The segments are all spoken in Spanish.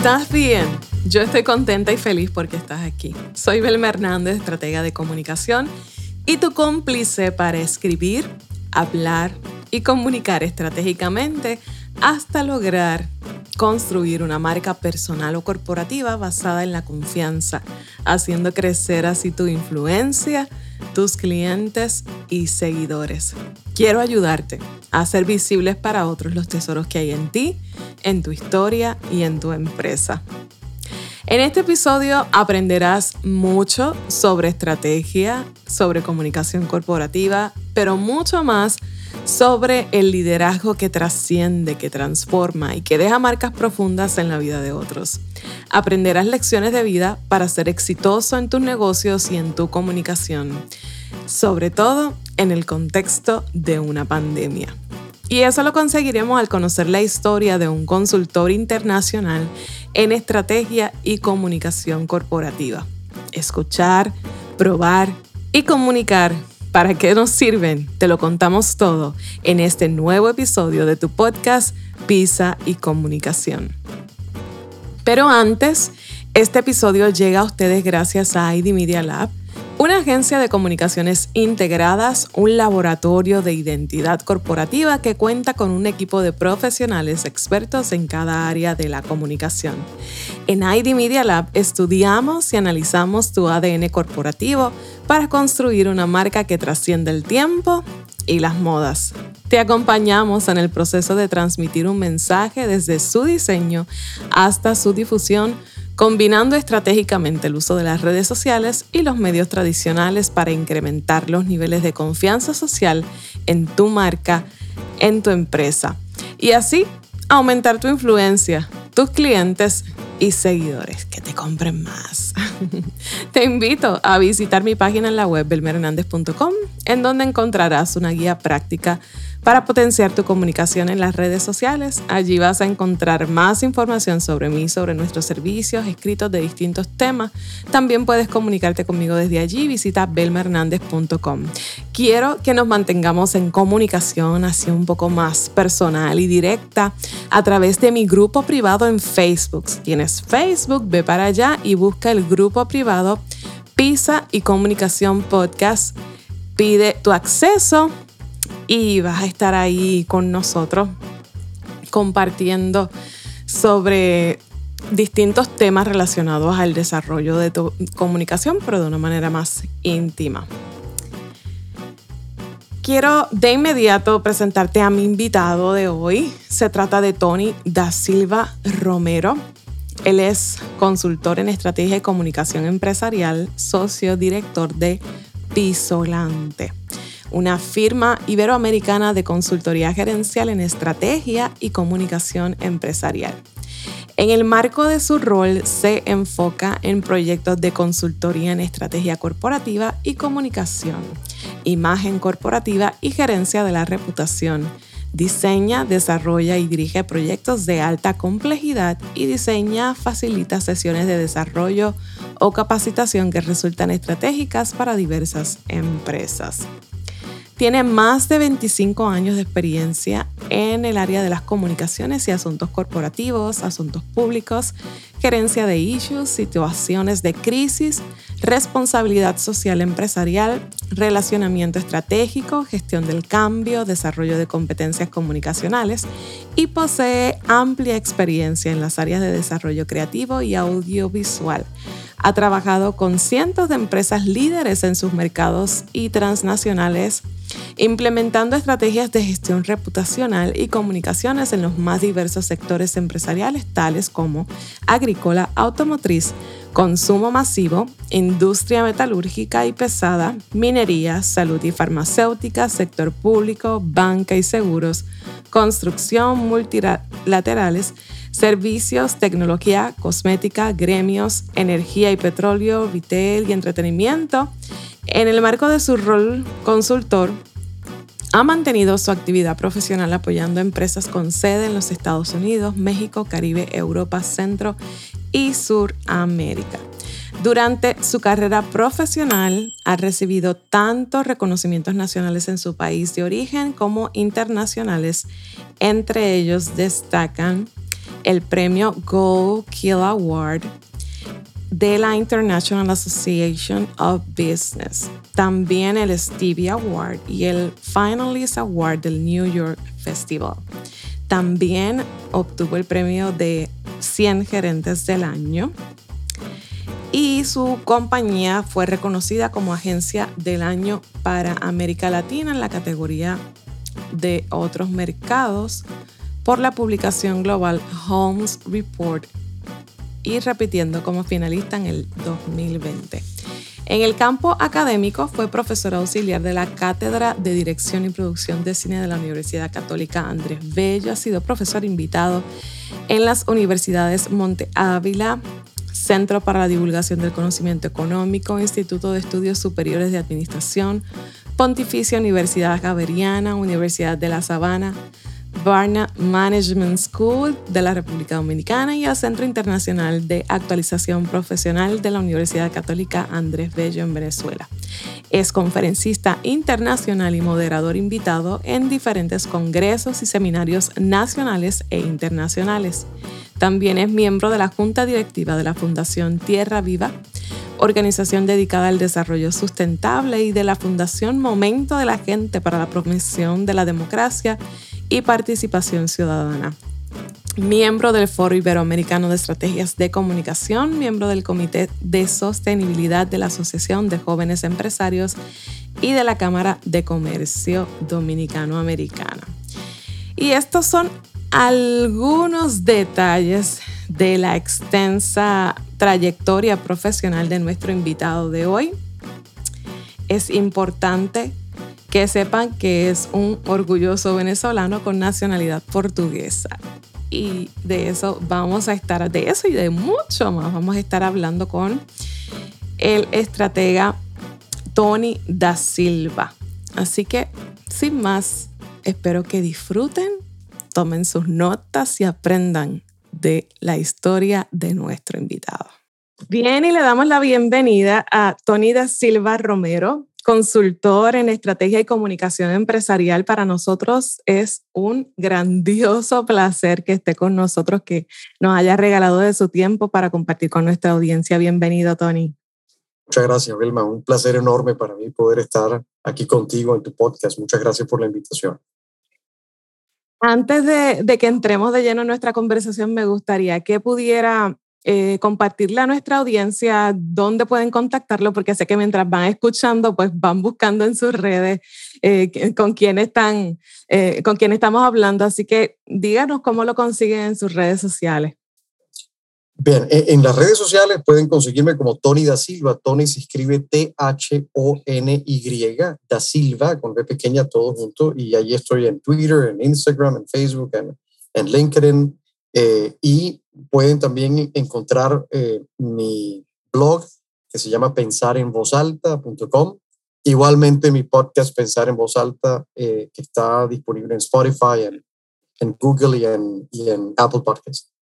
¿Estás bien? Yo estoy contenta y feliz porque estás aquí. Soy Belma Hernández, estratega de comunicación y tu cómplice para escribir, hablar y comunicar estratégicamente hasta lograr construir una marca personal o corporativa basada en la confianza, haciendo crecer así tu influencia, tus clientes y seguidores. Quiero ayudarte a hacer visibles para otros los tesoros que hay en ti, en tu historia y en tu empresa. En este episodio aprenderás mucho sobre estrategia, sobre comunicación corporativa, pero mucho más sobre el liderazgo que trasciende, que transforma y que deja marcas profundas en la vida de otros. Aprenderás lecciones de vida para ser exitoso en tus negocios y en tu comunicación, sobre todo en el contexto de una pandemia. Y eso lo conseguiremos al conocer la historia de un consultor internacional en estrategia y comunicación corporativa. Escuchar, probar y comunicar ¿Para qué nos sirven? Te lo contamos todo en este nuevo episodio de tu podcast Pisa y Comunicación. Pero antes, este episodio llega a ustedes gracias a ID Media Lab una agencia de comunicaciones integradas, un laboratorio de identidad corporativa que cuenta con un equipo de profesionales expertos en cada área de la comunicación. En ID Media Lab estudiamos y analizamos tu ADN corporativo para construir una marca que trasciende el tiempo y las modas. Te acompañamos en el proceso de transmitir un mensaje desde su diseño hasta su difusión combinando estratégicamente el uso de las redes sociales y los medios tradicionales para incrementar los niveles de confianza social en tu marca, en tu empresa. Y así aumentar tu influencia, tus clientes y seguidores que te compren más. te invito a visitar mi página en la web belmerhernandez.com en donde encontrarás una guía práctica para potenciar tu comunicación en las redes sociales. Allí vas a encontrar más información sobre mí, sobre nuestros servicios, escritos de distintos temas. También puedes comunicarte conmigo desde allí. Visita belmahernandez.com. Quiero que nos mantengamos en comunicación así un poco más personal y directa a través de mi grupo privado en Facebook. Si tienes Facebook, ve para allá y busca el grupo privado Pisa y Comunicación Podcast. Pide tu acceso y vas a estar ahí con nosotros compartiendo sobre distintos temas relacionados al desarrollo de tu comunicación, pero de una manera más íntima. Quiero de inmediato presentarte a mi invitado de hoy. Se trata de Tony da Silva Romero. Él es consultor en estrategia y comunicación empresarial, socio director de Pisolante una firma iberoamericana de consultoría gerencial en estrategia y comunicación empresarial. En el marco de su rol se enfoca en proyectos de consultoría en estrategia corporativa y comunicación, imagen corporativa y gerencia de la reputación. Diseña, desarrolla y dirige proyectos de alta complejidad y diseña, facilita sesiones de desarrollo o capacitación que resultan estratégicas para diversas empresas. Tiene más de 25 años de experiencia en el área de las comunicaciones y asuntos corporativos, asuntos públicos, gerencia de issues, situaciones de crisis, responsabilidad social empresarial, relacionamiento estratégico, gestión del cambio, desarrollo de competencias comunicacionales y posee amplia experiencia en las áreas de desarrollo creativo y audiovisual. Ha trabajado con cientos de empresas líderes en sus mercados y transnacionales implementando estrategias de gestión reputacional y comunicaciones en los más diversos sectores empresariales, tales como agrícola, automotriz, consumo masivo, industria metalúrgica y pesada, minería, salud y farmacéutica, sector público, banca y seguros, construcción multilaterales, servicios, tecnología, cosmética, gremios, energía y petróleo, retail y entretenimiento. En el marco de su rol consultor, ha mantenido su actividad profesional apoyando empresas con sede en los Estados Unidos, México, Caribe, Europa, Centro y Suramérica. Durante su carrera profesional ha recibido tantos reconocimientos nacionales en su país de origen como internacionales. Entre ellos destacan el premio Go Kill Award de la International Association of Business, también el Stevie Award y el Finalist Award del New York Festival. También obtuvo el premio de 100 gerentes del año y su compañía fue reconocida como agencia del año para América Latina en la categoría de otros mercados por la publicación global Homes Report y repitiendo como finalista en el 2020. En el campo académico fue profesor auxiliar de la Cátedra de Dirección y Producción de Cine de la Universidad Católica Andrés Bello. Ha sido profesor invitado en las universidades Monte Ávila, Centro para la Divulgación del Conocimiento Económico, Instituto de Estudios Superiores de Administración, Pontificia Universidad Javeriana, Universidad de La Sabana, Barna Management School de la República Dominicana y el Centro Internacional de Actualización Profesional de la Universidad Católica Andrés Bello en Venezuela. Es conferencista internacional y moderador invitado en diferentes congresos y seminarios nacionales e internacionales. También es miembro de la Junta Directiva de la Fundación Tierra Viva, organización dedicada al desarrollo sustentable y de la Fundación Momento de la Gente para la promoción de la democracia y participación ciudadana. Miembro del Foro Iberoamericano de Estrategias de Comunicación, miembro del Comité de Sostenibilidad de la Asociación de Jóvenes Empresarios y de la Cámara de Comercio Dominicano-Americana. Y estos son algunos detalles de la extensa trayectoria profesional de nuestro invitado de hoy. Es importante que sepan que es un orgulloso venezolano con nacionalidad portuguesa. Y de eso vamos a estar, de eso y de mucho más, vamos a estar hablando con el estratega Tony da Silva. Así que, sin más, espero que disfruten, tomen sus notas y aprendan de la historia de nuestro invitado. Bien, y le damos la bienvenida a Tony da Silva Romero, consultor en estrategia y comunicación empresarial. Para nosotros es un grandioso placer que esté con nosotros, que nos haya regalado de su tiempo para compartir con nuestra audiencia. Bienvenido, Tony. Muchas gracias, Vilma. Un placer enorme para mí poder estar aquí contigo en tu podcast. Muchas gracias por la invitación. Antes de, de que entremos de lleno en nuestra conversación, me gustaría que pudiera eh, compartirle a nuestra audiencia dónde pueden contactarlo, porque sé que mientras van escuchando, pues van buscando en sus redes eh, con quién están, eh, con quién estamos hablando. Así que díganos cómo lo consiguen en sus redes sociales. Bien, e, en las redes sociales pueden conseguirme como Tony da Silva. Tony se escribe T-H-O-N-Y, da Silva, con B pequeña, todo junto. Y ahí estoy en Twitter, en Instagram, en Facebook, en, en LinkedIn. y pueden también encontrar eh, mi blog que se llama pensarenvozalta.com. Igualmente mi podcast Pensar en Voz Alta, eh, que está disponible en Spotify, en, en Google y en, y en Apple Podcasts.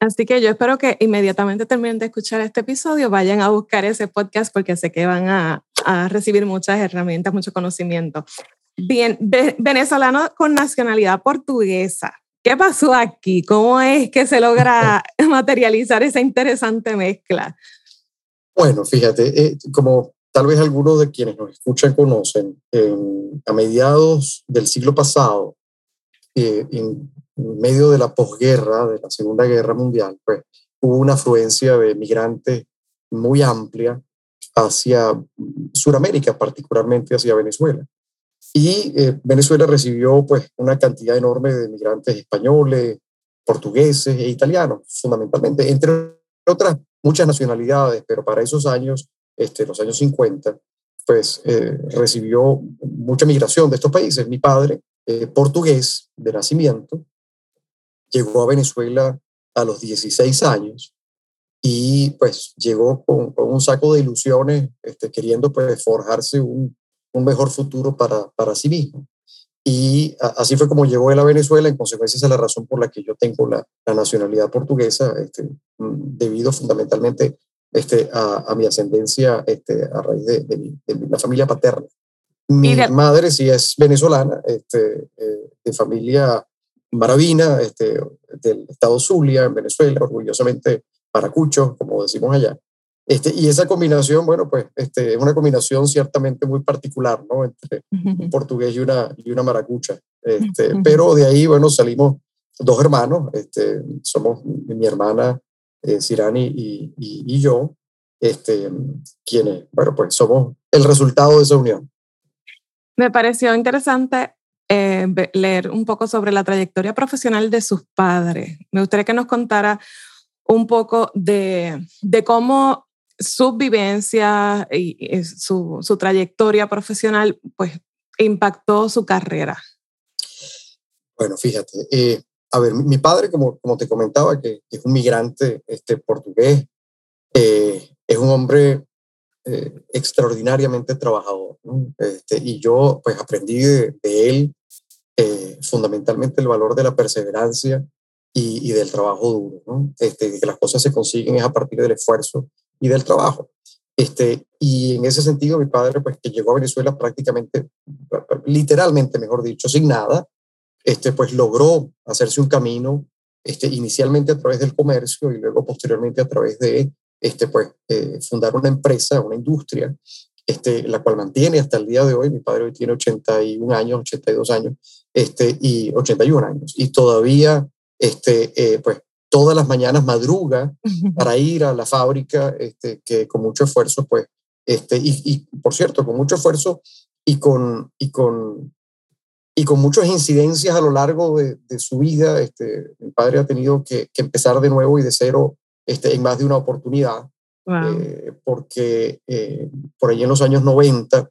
Así que yo espero que inmediatamente terminen de escuchar este episodio, vayan a buscar ese podcast porque sé que van a, a recibir muchas herramientas, mucho conocimiento. Bien, venezolano con nacionalidad portuguesa. ¿Qué pasó aquí? ¿Cómo es que se logra materializar esa interesante mezcla? Bueno, fíjate, eh, como tal vez algunos de quienes nos escuchan conocen, a mediados del siglo pasado, eh, en medio de la posguerra, de la Segunda Guerra Mundial, pues hubo una afluencia de migrantes muy amplia hacia Sudamérica, particularmente hacia Venezuela. Y eh, Venezuela recibió pues una cantidad enorme de migrantes españoles, portugueses e italianos, fundamentalmente, entre otras muchas nacionalidades, pero para esos años, este, los años 50, pues eh, recibió mucha migración de estos países. Mi padre, eh, portugués de nacimiento, llegó a Venezuela a los 16 años y pues llegó con, un saco de ilusiones, este, queriendo pues forjarse un, un mejor futuro para, para sí mismo. Y así fue como llegó él a Venezuela, en consecuencia esa es la razón por la que yo tengo la, la nacionalidad portuguesa, este, mm, debido fundamentalmente este, a, a, mi ascendencia este, a raíz de, de, la familia paterna. Mi madre sí es venezolana, este, eh, de familia Maravina, este, del estado Zulia, en Venezuela, orgullosamente paracucho, como decimos allá. Este, y esa combinación, bueno, pues este, es una combinación ciertamente muy particular, ¿no? Entre un portugués y una, y una maracucha. Este, pero de ahí, bueno, salimos dos hermanos, este, somos mi hermana eh, Sirani y, y, yo, este, quienes, bueno, pues somos el resultado de esa unión. Me pareció interesante eh, leer un poco sobre la trayectoria profesional de sus padres. Me gustaría que nos contara un poco de, de cómo su vivencia y, su, su, trayectoria profesional pues impactó su carrera. Bueno, fíjate, eh, a ver, mi padre, como, como te comentaba, que, es un migrante este, portugués, eh, es un hombre eh, extraordinariamente trabajador. Este, y yo pues aprendí de, él fundamentalmente el valor de la perseverancia y, del trabajo duro, este, que las cosas se consiguen es a partir del esfuerzo y del trabajo. Este, y en ese sentido, mi padre, pues que llegó a Venezuela prácticamente, literalmente, mejor dicho, sin nada, este, pues logró hacerse un camino, este, inicialmente a través del comercio y luego posteriormente a través de, este, pues, eh, fundar una empresa, una industria, este, la cual mantiene hasta el día de hoy. Mi padre hoy tiene 81 años, 82 años, este, y 81 años, y todavía, este, eh, pues, todas las mañanas madruga para ir a la fábrica, este, que con mucho esfuerzo, pues, este, y, por cierto, con mucho esfuerzo y con, y con, y con muchas incidencias a lo largo de, su vida, este, mi padre ha tenido que, empezar de nuevo y de cero este, en más de una oportunidad, eh, porque eh, por ahí en los años 90,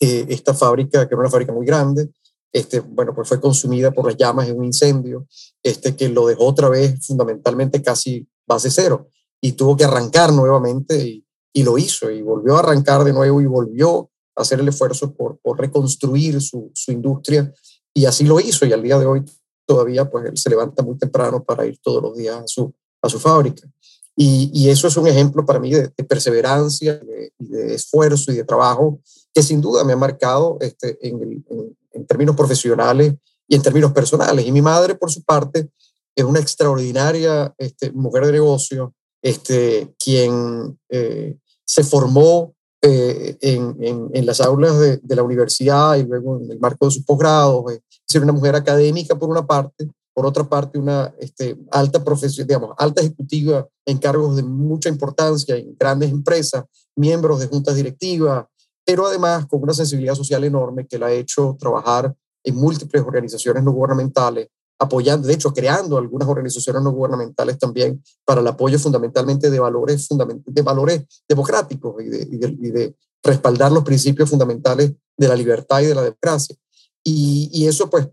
eh, esta fábrica, que era una fábrica muy grande, este, bueno, pues fue consumida por las llamas en un incendio, este, que lo dejó otra vez fundamentalmente casi base cero y tuvo que arrancar nuevamente y, y lo hizo y volvió a arrancar de nuevo y volvió a hacer el esfuerzo por, por reconstruir su, su, industria y así lo hizo y al día de hoy todavía pues él se levanta muy temprano para ir todos los días a su, a su fábrica. Y, y eso es un ejemplo para mí de, perseverancia, de, esfuerzo y de trabajo que sin duda me ha marcado este, en, el, en términos profesionales y en términos personales. Y mi madre, por su parte, es una extraordinaria este, mujer de negocio, este, quien eh, se formó eh, en, en, las aulas de, de, la universidad y luego en el marco de sus posgrados. Es decir, una mujer académica por una parte, por otra parte una este, alta profesión, digamos, alta ejecutiva en cargos de mucha importancia en grandes empresas, miembros de juntas directivas, pero además con una sensibilidad social enorme que la ha hecho trabajar en múltiples organizaciones no gubernamentales, apoyando, de hecho, creando algunas organizaciones no gubernamentales también para el apoyo fundamentalmente de valores, de valores democráticos y de, respaldar los principios fundamentales de la libertad y de la democracia. Y, eso, pues,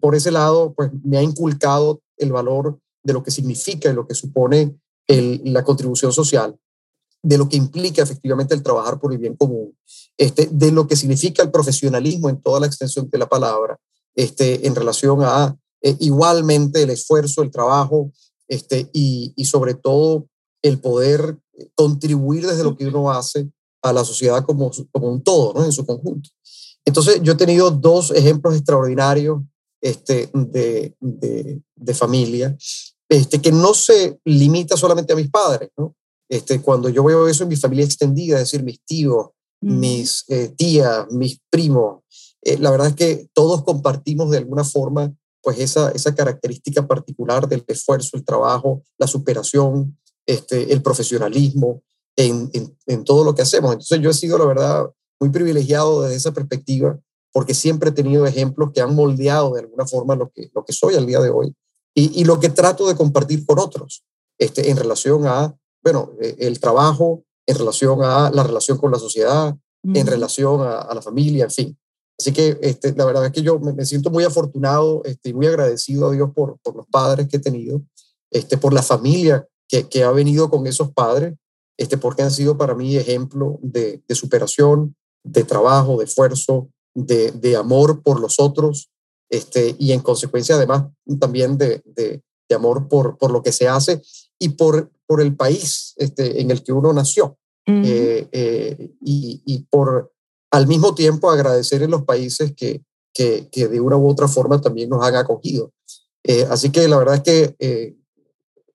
por ese lado, pues, me ha inculcado el valor de lo que significa y lo que supone la contribución social de lo que implica efectivamente el trabajar por el bien común, este, de lo que significa el profesionalismo en toda la extensión de la palabra, este, en relación a eh, igualmente el esfuerzo, el trabajo este, y, y, sobre todo el poder contribuir desde lo que uno hace a la sociedad como, como un todo, ¿no? en su conjunto. Entonces, yo he tenido dos ejemplos extraordinarios este, de, de, de familia, este, que no se limita solamente a mis padres, ¿no? Este, cuando yo veo eso en mi familia extendida, es decir, mis tíos, mis eh, tías, mis primos, eh, la verdad es que todos compartimos de alguna forma pues esa, esa característica particular del esfuerzo, el trabajo, la superación, este, el profesionalismo en, en, en todo lo que hacemos. Entonces yo he sido, la verdad, muy privilegiado desde esa perspectiva porque siempre he tenido ejemplos que han moldeado de alguna forma lo que, lo que soy al día de hoy y, y lo que trato de compartir con otros este, en relación a bueno, eh, el trabajo en relación a la relación con la sociedad, en relación a, la familia, en fin. Así que este, la verdad es que yo me, siento muy afortunado este, y muy agradecido a Dios por, por, los padres que he tenido, este, por la familia que, que ha venido con esos padres, este, porque han sido para mí ejemplo de, de superación, de trabajo, de esfuerzo, de, de, amor por los otros, este, y en consecuencia además también de, de, de amor por, por lo que se hace y por, por el país este, en el que uno nació. Eh, eh, y, y, por al mismo tiempo agradecer en los países que, que, que, de una u otra forma también nos han acogido. así que la verdad es que eh,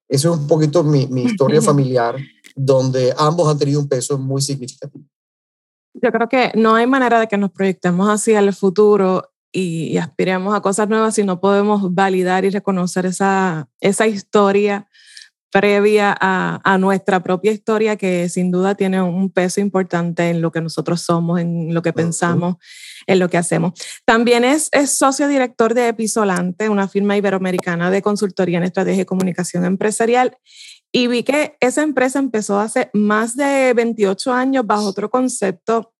eso es un poquito mi, mi historia familiar, donde ambos han tenido un peso muy significativo. Yo creo que no hay manera de que nos proyectemos hacia el futuro y, aspiremos a cosas nuevas si no podemos validar y reconocer esa, esa historia previa a, a, nuestra propia historia que sin duda tiene un peso importante en lo que nosotros somos, en lo que pensamos, en lo que hacemos. También es, es socio director de Episolante, una firma iberoamericana de consultoría en estrategia y comunicación empresarial. Y vi que esa empresa empezó hace más de 28 años bajo otro concepto,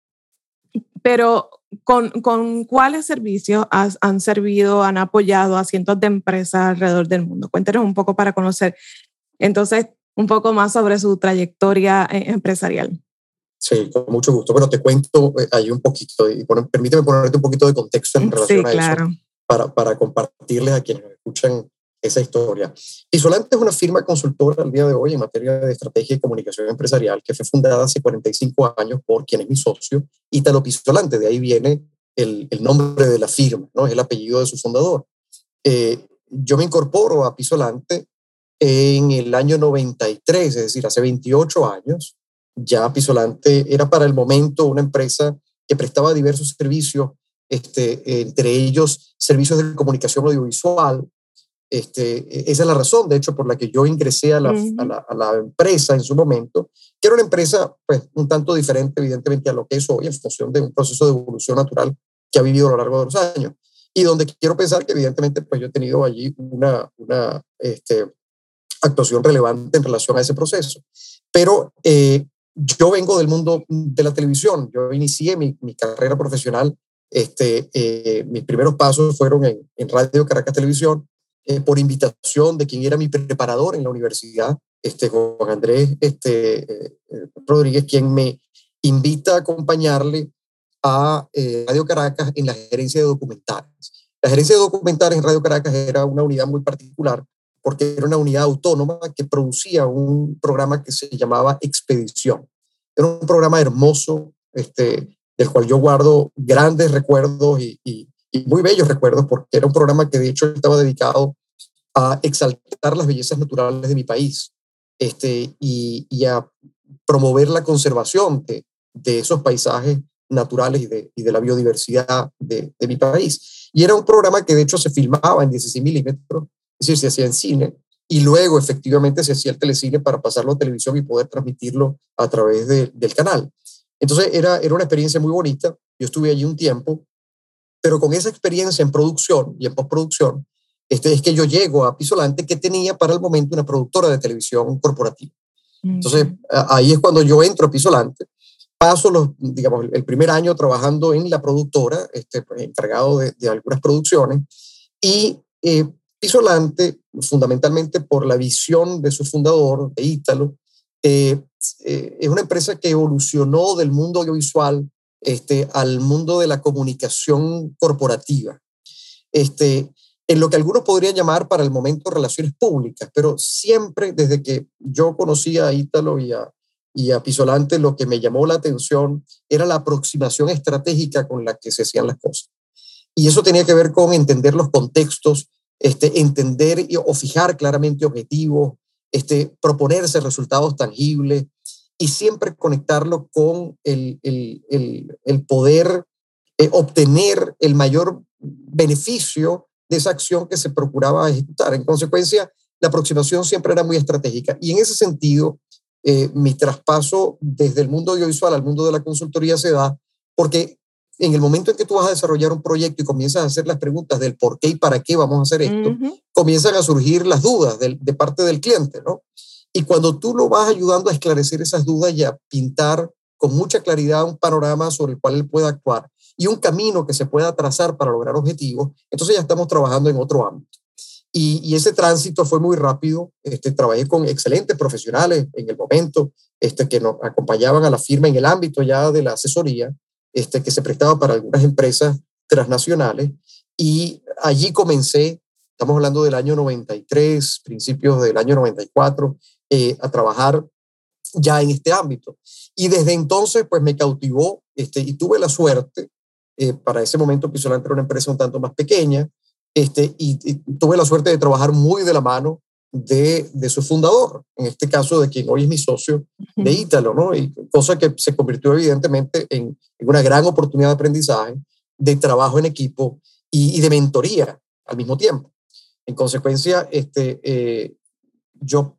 pero ¿con, con cuáles servicios han servido, han apoyado a cientos de empresas alrededor del mundo? Cuéntenos un poco para conocer entonces un poco más sobre su trayectoria eh, empresarial. Sí, con mucho gusto. Bueno, te cuento eh, ahí un poquito y permíteme ponerte un poquito de contexto en relación a eso para, para compartirles a quienes escuchan esa historia. Isolante es una firma consultora al día de hoy en materia de estrategia y comunicación empresarial que fue fundada hace 45 años por quien es mi socio, Italo Pisolante. De ahí viene el, el nombre de la firma, ¿no? es el apellido de su fundador. Eh, yo me incorporo a Pisolante en el año 93, es decir, hace 28 años. Ya Pisolante era para el momento una empresa que prestaba diversos servicios, este, entre ellos servicios de comunicación audiovisual, este, esa es la razón, de hecho, por la que yo ingresé a la, a, la, empresa en su momento, que era una empresa pues, un tanto diferente, evidentemente, a lo que es hoy, en función de un proceso de evolución natural que ha vivido a lo largo de los años. Y donde quiero pensar que, evidentemente, pues yo he tenido allí una, una este, actuación relevante en relación a ese proceso. Pero eh, yo vengo del mundo de la televisión, yo inicié mi, carrera profesional, este, eh, mis primeros pasos fueron en, Radio Caracas Televisión, eh, por invitación de quien era mi preparador en la universidad, este, Juan Andrés este, Rodríguez, quien me invita a acompañarle a Radio Caracas en la gerencia de documentales. La gerencia de documentales en Radio Caracas era una unidad muy particular porque era una unidad autónoma que producía un programa que se llamaba Expedición. Era un programa hermoso, este, del cual yo guardo grandes recuerdos y, y, muy bellos recuerdos, porque era un programa que de hecho estaba dedicado a exaltar las bellezas naturales de mi país este, y, y a promover la conservación de, de esos paisajes naturales y de, y de la biodiversidad de, de, mi país. Y era un programa que de hecho se filmaba en 16 milímetros, decir, se hacía en cine, y luego efectivamente se hacía el telecine para pasarlo a televisión y poder transmitirlo a través de, del canal. Entonces era, era una experiencia muy bonita, yo estuve allí un tiempo pero con esa experiencia en producción y en postproducción, este, es que yo llego a Pisolante que tenía para el momento una productora de televisión corporativa. Entonces, ahí es cuando yo entro a Pisolante, paso los, digamos, el primer año trabajando en la productora, este, pues, encargado de, de, algunas producciones, y eh, Pisolante, fundamentalmente por la visión de su fundador, de Ítalo, eh, es una empresa que evolucionó del mundo audiovisual este, al mundo de la comunicación corporativa. Este, en lo que algunos podrían llamar para el momento relaciones públicas, pero siempre desde que yo conocí a Ítalo y a, y a Pisolante, lo que me llamó la atención era la aproximación estratégica con la que se hacían las cosas. Y eso tenía que ver con entender los contextos, este, entender o fijar claramente objetivos, este, proponerse resultados tangibles, y siempre conectarlo con el, el, el, poder eh, obtener el mayor beneficio de esa acción que se procuraba ejecutar. En consecuencia, la aproximación siempre era muy estratégica. Y en ese sentido, eh, mi traspaso desde el mundo audiovisual al mundo de la consultoría se da porque en el momento en que tú vas a desarrollar un proyecto y comienzas a hacer las preguntas del por qué y para qué vamos a hacer esto, comienzan a surgir las dudas de, de parte del cliente, ¿no? Y cuando tú lo vas ayudando a esclarecer esas dudas y a pintar con mucha claridad un panorama sobre el cual él pueda actuar y un camino que se pueda trazar para lograr objetivos, entonces ya estamos trabajando en otro ámbito. Y, y ese tránsito fue muy rápido. Este, trabajé con excelentes profesionales en el momento este, que nos acompañaban a la firma en el ámbito ya de la asesoría, este, que se prestaba para algunas empresas transnacionales. Y allí comencé, estamos hablando del año 93, principios del año 94, eh, a trabajar ya en este ámbito. Y desde entonces, pues me cautivó este, y tuve la suerte, eh, para ese momento Pisolante era una empresa un tanto más pequeña, este, y, tuve la suerte de trabajar muy de la mano de, de, su fundador, en este caso de quien hoy es mi socio de Ítalo, ¿no? Y cosa que se convirtió evidentemente en, en una gran oportunidad de aprendizaje, de trabajo en equipo y, y de mentoría al mismo tiempo. En consecuencia, este, eh, yo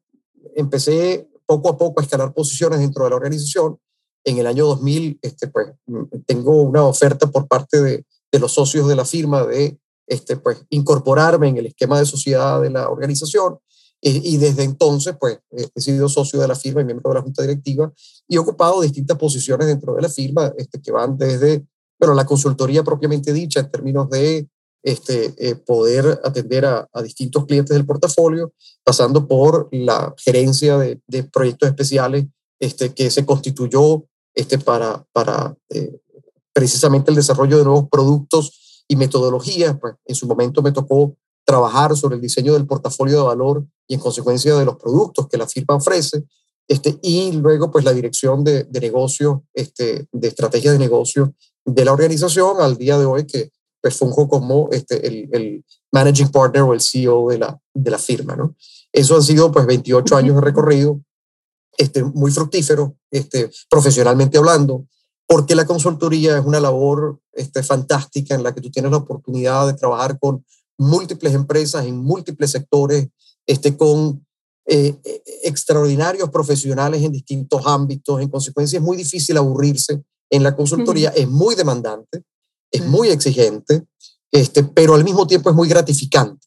empecé poco a poco a escalar posiciones dentro de la organización. En el año 2000, este, pues, tengo una oferta por parte de, de los socios de la firma de este, pues, incorporarme en el esquema de sociedad de la organización. Y, desde entonces, pues, he sido socio de la firma y miembro de la junta directiva y he ocupado distintas posiciones dentro de la firma, este, que van desde bueno, la consultoría propiamente dicha en términos de este, eh, poder atender a, distintos clientes del portafolio, pasando por la gerencia de, proyectos especiales este, que se constituyó este, para, para eh, precisamente el desarrollo de nuevos productos y metodologías. Pues, en su momento me tocó trabajar sobre el diseño del portafolio de valor y en consecuencia de los productos que la firma ofrece. Este, y luego, pues, la dirección de, de negocio, este, de estrategia de negocio de la organización al día de hoy, que pues funjo como este, el, el, managing partner o el CEO de la, de la firma, ¿no? Eso han sido pues 28 años de recorrido, este, muy fructífero, este, profesionalmente hablando, porque la consultoría es una labor este, fantástica en la que tú tienes la oportunidad de trabajar con múltiples empresas en múltiples sectores, este, con eh, extraordinarios profesionales en distintos ámbitos. En consecuencia, es muy difícil aburrirse en la consultoría, es muy demandante es muy exigente, este, pero al mismo tiempo es muy gratificante.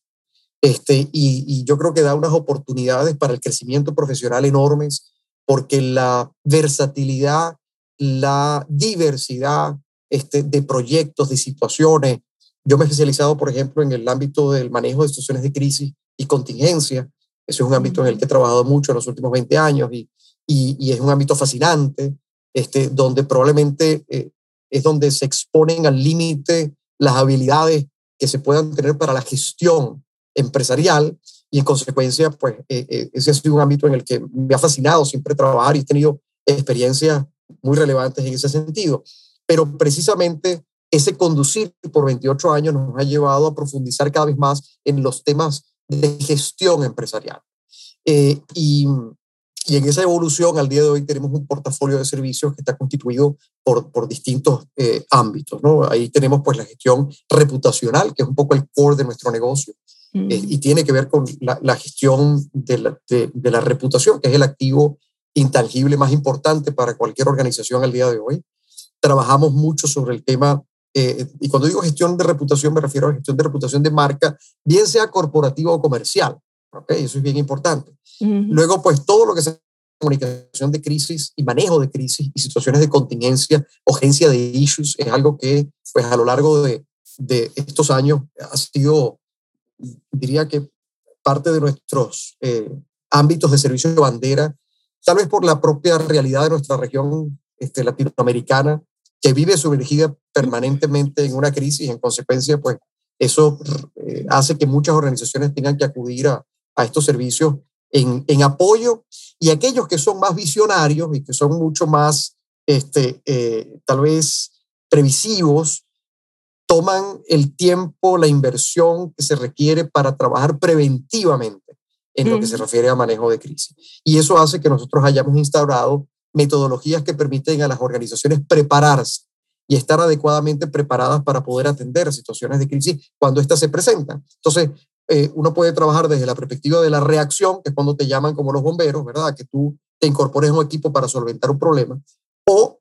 Este, y, yo creo que da unas oportunidades para el crecimiento profesional enormes, porque la versatilidad, la diversidad este, de proyectos, de situaciones. Yo me he especializado, por ejemplo, en el ámbito del manejo de situaciones de crisis y contingencia. Ese es un ámbito en el que he trabajado mucho en los últimos 20 años y, y, es un ámbito fascinante, este, donde probablemente eh, es donde se exponen al límite las habilidades que se puedan tener para la gestión empresarial y en consecuencia, pues eh, eh, ese ha sido un ámbito en el que me ha fascinado siempre trabajar y he tenido experiencias muy relevantes en ese sentido. Pero precisamente ese conducir por 28 años nos ha llevado a profundizar cada vez más en los temas de gestión empresarial. Eh, y, y en esa evolución, al día de hoy, tenemos un portafolio de servicios que está constituido por, por distintos eh, ámbitos. ¿no? Ahí tenemos pues la gestión reputacional, que es un poco el core de nuestro negocio, mm. eh, y tiene que ver con la, la gestión de la, de, la, reputación, que es el activo intangible más importante para cualquier organización al día de hoy. Trabajamos mucho sobre el tema, eh, y cuando digo gestión de reputación me refiero a gestión de reputación de marca, bien sea corporativa o comercial. ¿okay? Eso es bien importante. Luego, pues todo lo que se comunicación de crisis y manejo de crisis y situaciones de contingencia, urgencia de issues, es algo que pues a lo largo de, de estos años ha sido, diría que parte de nuestros eh, ámbitos de servicio de bandera, tal vez por la propia realidad de nuestra región este, latinoamericana, que vive sumergida permanentemente en una crisis y en consecuencia, pues eso eh, hace que muchas organizaciones tengan que acudir a, a estos servicios en, en, apoyo y aquellos que son más visionarios y que son mucho más, este, eh, tal vez, previsivos, toman el tiempo, la inversión que se requiere para trabajar preventivamente en lo que se refiere a manejo de crisis. Y eso hace que nosotros hayamos instaurado metodologías que permiten a las organizaciones prepararse y estar adecuadamente preparadas para poder atender situaciones de crisis cuando éstas se presentan. Entonces, eh, uno puede trabajar desde la perspectiva de la reacción, que es cuando te llaman como los bomberos, ¿verdad? Que tú te incorpores a un equipo para solventar un problema, o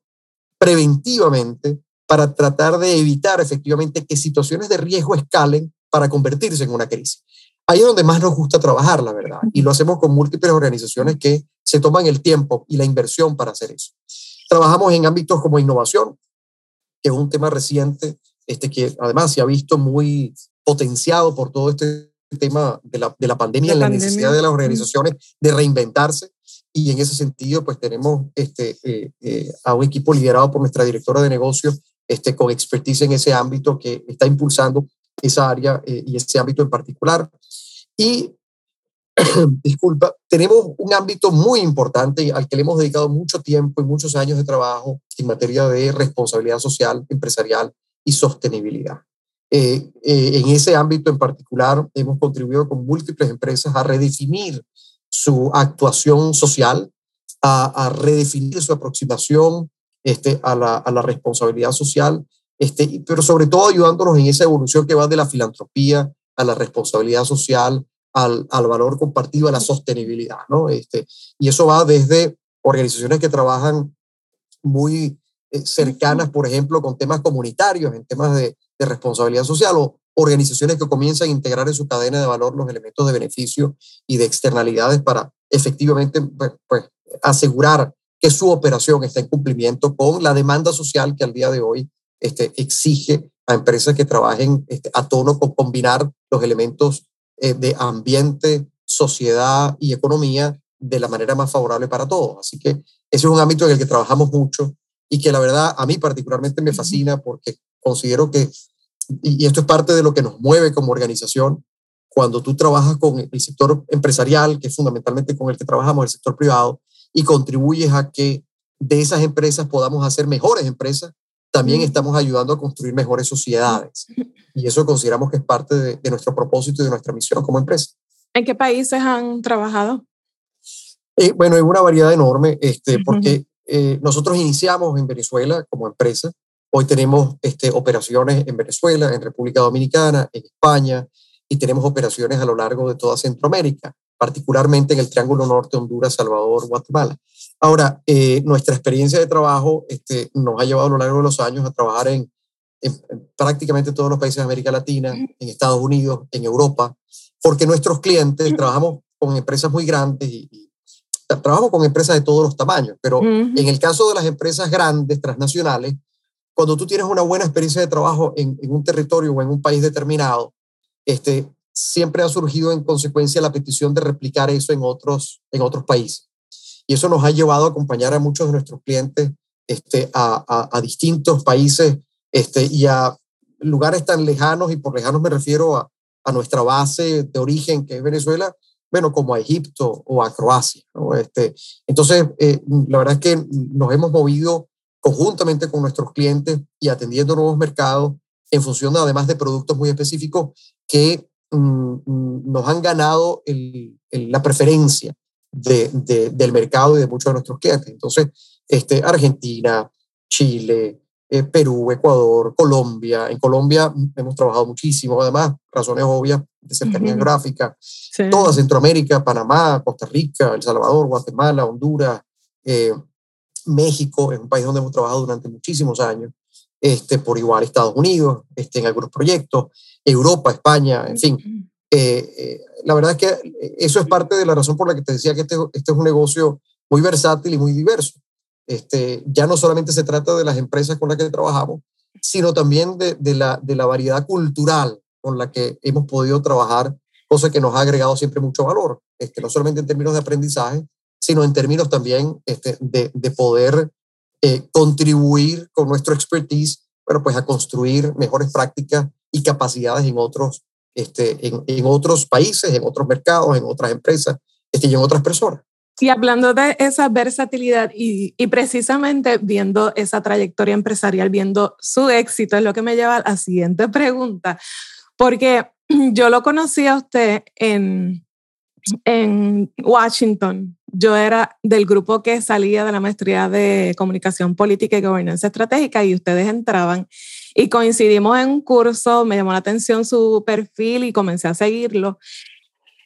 preventivamente para tratar de evitar efectivamente que situaciones de riesgo escalen para convertirse en una crisis. Ahí es donde más nos gusta trabajar, la verdad, y lo hacemos con múltiples organizaciones que se toman el tiempo y la inversión para hacer eso. Trabajamos en ámbitos como innovación, que es un tema reciente, este que además se ha visto muy potenciado por todo este tema de la, de la pandemia, la, la necesidad de las organizaciones de reinventarse. Y en ese sentido, pues tenemos este, eh, eh, a un equipo liderado por nuestra directora de negocios este, con expertise en ese ámbito que está impulsando esa área eh, y ese ámbito en particular. Y, disculpa, tenemos un ámbito muy importante al que le hemos dedicado mucho tiempo y muchos años de trabajo en materia de responsabilidad social, empresarial y sostenibilidad. Eh, eh, en ese ámbito en particular, hemos contribuido con múltiples empresas a redefinir su actuación social, a, redefinir su aproximación este, a, la, a la responsabilidad social, este, pero sobre todo ayudándonos en esa evolución que va de la filantropía a la responsabilidad social, al, al valor compartido, a la sostenibilidad, ¿no? Este, y eso va desde organizaciones que trabajan muy eh, cercanas, por ejemplo, con temas comunitarios, en temas de, de, responsabilidad social, o organizaciones que comienzan a integrar en su cadena de valor los elementos de beneficio y de externalidades para efectivamente pues, pues, asegurar que su operación está en cumplimiento con la demanda social que al día de hoy este, exige a empresas que trabajen este, a tono con combinar los elementos eh, de ambiente, sociedad y economía de la manera más favorable para todos. Así que ese es un ámbito en el que trabajamos mucho y que la verdad a mí particularmente me fascina porque considero que, y esto es parte de lo que nos mueve como organización, cuando tú trabajas con el sector empresarial, que es fundamentalmente con el que trabajamos, el sector privado, y contribuyes a que de esas empresas podamos hacer mejores empresas, también estamos ayudando a construir mejores sociedades. Y eso consideramos que es parte de, nuestro propósito y de nuestra misión como empresa. ¿En qué países han trabajado? Eh, bueno, en una variedad enorme, este, porque eh, nosotros iniciamos en Venezuela como empresa. Hoy tenemos este, operaciones en Venezuela, en República Dominicana, en España, y tenemos operaciones a lo largo de toda Centroamérica, particularmente en el Triángulo Norte, Honduras, Salvador, Guatemala. Ahora, eh, nuestra experiencia de trabajo este, nos ha llevado a lo largo de los años a trabajar en, prácticamente todos los países de América Latina, en Estados Unidos, en Europa, porque nuestros clientes, trabajamos con empresas muy grandes y, trabajamos con empresas de todos los tamaños, pero en el caso de las empresas grandes, transnacionales, cuando tú tienes una buena experiencia de trabajo en, en un territorio o en un país determinado, este, siempre ha surgido en consecuencia la petición de replicar eso en otros, en otros países. Y eso nos ha llevado a acompañar a muchos de nuestros clientes este, a, distintos países este, y a lugares tan lejanos, y por lejanos me refiero a, a nuestra base de origen, que es Venezuela, bueno, como a Egipto o a Croacia. ¿no? Este, entonces, eh, la verdad es que nos hemos movido conjuntamente con nuestros clientes y atendiendo nuevos mercados en función además de productos muy específicos que mm, mm, nos han ganado el, la preferencia de, del mercado y de muchos de nuestros clientes. Entonces, este, Argentina, Chile, eh, Perú, Ecuador, Colombia. En Colombia hemos trabajado muchísimo, además, razones obvias de cercanía geográfica. Toda Centroamérica, Panamá, Costa Rica, El Salvador, Guatemala, Honduras, eh, México, es un país donde hemos trabajado durante muchísimos años. Este, por igual Estados Unidos, este, en algunos proyectos, Europa, España, en fin. Eh, eh, la verdad es que eso es parte de la razón por la que te decía que este, este es un negocio muy versátil y muy diverso. Este, ya no solamente se trata de las empresas con las que trabajamos, sino también de, la, de la variedad cultural con la que hemos podido trabajar, cosa que nos ha agregado siempre mucho valor, este, no solamente en términos de aprendizaje, sino en términos también este, de, de poder eh, contribuir con nuestro expertise, bueno, pues a construir mejores prácticas y capacidades en otros este, en, en, otros países, en otros mercados, en otras empresas este, y en otras personas. Y hablando de esa versatilidad y, y, precisamente viendo esa trayectoria empresarial, viendo su éxito, es lo que me lleva a la siguiente pregunta, porque yo lo conocí a usted en, en Washington. Yo era del grupo que salía de la maestría de comunicación política y gobernanza estratégica y ustedes entraban y coincidimos en un curso, me llamó la atención su perfil y comencé a seguirlo.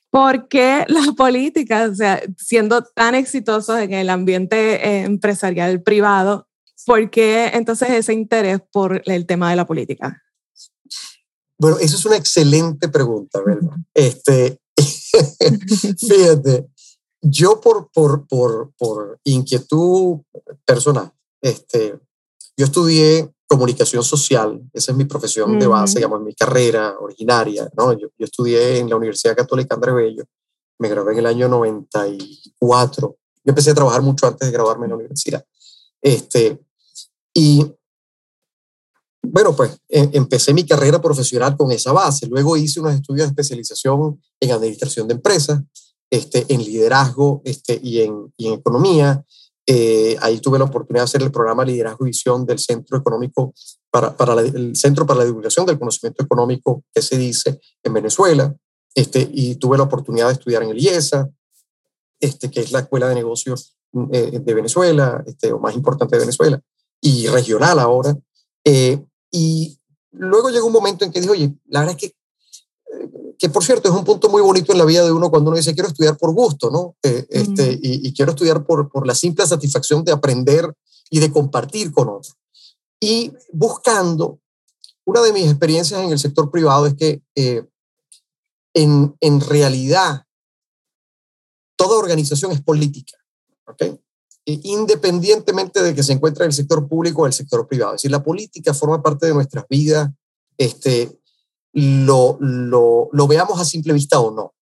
¿Por qué la política, o sea, siendo tan exitosos en el ambiente eh, empresarial privado, por qué entonces ese interés por el tema de la política? Bueno, eso es una excelente pregunta, ¿verdad? Este, fíjate, yo por, por, por, por inquietud personal, este, yo estudié comunicación social, esa es mi profesión de base, digamos, mi carrera originaria, ¿no? Yo, yo, estudié en la Universidad Católica Andrés Bello, me gradué en el año 94, yo empecé a trabajar mucho antes de graduarme en la universidad. Este, y bueno, pues em, empecé mi carrera profesional con esa base, luego hice unos estudios de especialización en administración de empresas, este, en liderazgo este, y, en, y en economía, eh, ahí tuve la oportunidad de hacer el programa Liderazgo y Visión del Centro Económico para, para el Centro para la Divulgación del Conocimiento Económico que se dice en Venezuela, este, y tuve la oportunidad de estudiar en el IESA, este, que es la escuela de negocios eh, de Venezuela, este, o más importante de Venezuela, y regional ahora. Eh, y luego llegó un momento en que dije, oye, la verdad es que, que por cierto es un punto muy bonito en la vida de uno cuando uno dice, quiero estudiar por gusto, ¿no? este, y, y, quiero estudiar por, por la simple satisfacción de aprender y de compartir con otros. Y buscando, una de mis experiencias en el sector privado es que en, en realidad toda organización es política, ¿ok? E independientemente de que se encuentre en el sector público o el sector privado. Es decir, la política forma parte de nuestras vidas, este, lo, lo, lo veamos a simple vista o no.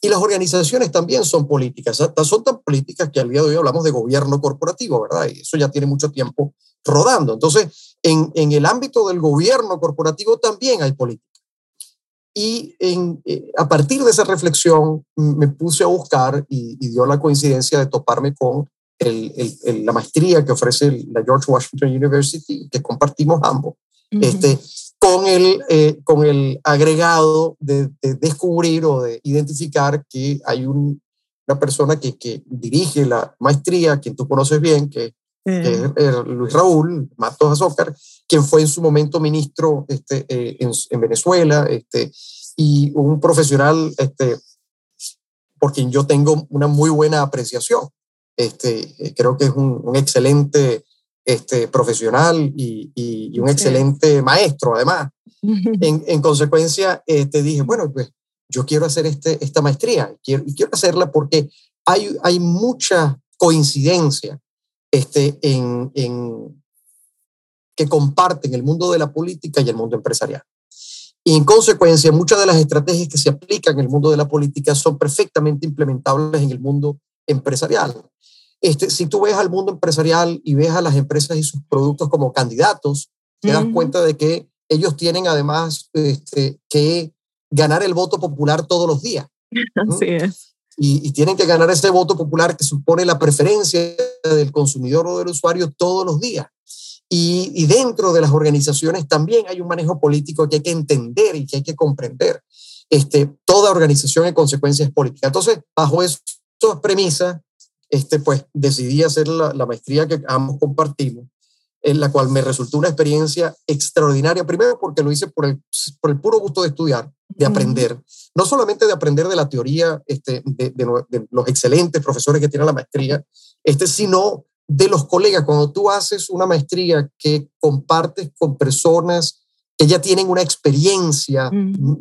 Y las organizaciones también son políticas, son tan políticas que al día de hoy hablamos de gobierno corporativo, ¿verdad? Y eso ya tiene mucho tiempo rodando. Entonces, en, en el ámbito del gobierno corporativo también hay política. Y en, eh, a partir de esa reflexión me puse a buscar y, dio la coincidencia de toparme con el, el, la maestría que ofrece la George Washington University, que compartimos ambos, este, con, el, eh, con el agregado de, descubrir o de identificar que hay un, una persona que, que, dirige la maestría, quien tú conoces bien, que, es Luis Raúl Matos Azócar, quien fue en su momento ministro este, eh, en, en, Venezuela, este, y un profesional este, por quien yo tengo una muy buena apreciación. Este, eh, creo que es un, un excelente este, profesional y, y, un excelente maestro, además. En, en consecuencia, te este, dije, bueno, pues yo quiero hacer este, esta maestría quiero, y quiero hacerla porque hay, hay mucha coincidencia este, en, en, que comparten el mundo de la política y el mundo empresarial. Y en consecuencia, muchas de las estrategias que se aplican en el mundo de la política son perfectamente implementables en el mundo empresarial. Este, si tú ves al mundo empresarial y ves a las empresas y sus productos como candidatos, te das cuenta de que ellos tienen además este, que ganar el voto popular todos los días. Así es. Y, y, tienen que ganar ese voto popular que supone la preferencia del consumidor o del usuario todos los días. Y, dentro de las organizaciones también hay un manejo político que hay que entender y que hay que comprender. Este, toda organización en consecuencia es política. Entonces, bajo esas premisas, este, pues decidí hacer la, la, maestría que ambos compartimos, en la cual me resultó una experiencia extraordinaria, primero porque lo hice por el, por el puro gusto de estudiar, de aprender, no solamente de aprender de la teoría este, de, de, de los excelentes profesores que tienen la maestría, este, sino de los colegas, cuando tú haces una maestría que compartes con personas que ya tienen una experiencia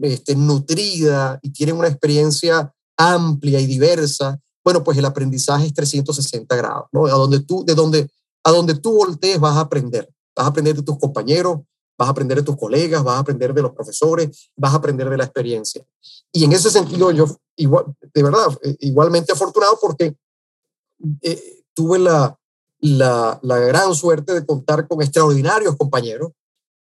este, nutrida y tienen una experiencia amplia y diversa, bueno, pues el aprendizaje es 360 grados, ¿no? A donde tú, de donde, a donde tú voltees vas a aprender. Vas a aprender de tus compañeros, vas a aprender de tus colegas, vas a aprender de los profesores, vas a aprender de la experiencia. Y en ese sentido, yo, igual, de verdad, eh, igualmente afortunado porque eh, tuve la, la, la, gran suerte de contar con extraordinarios compañeros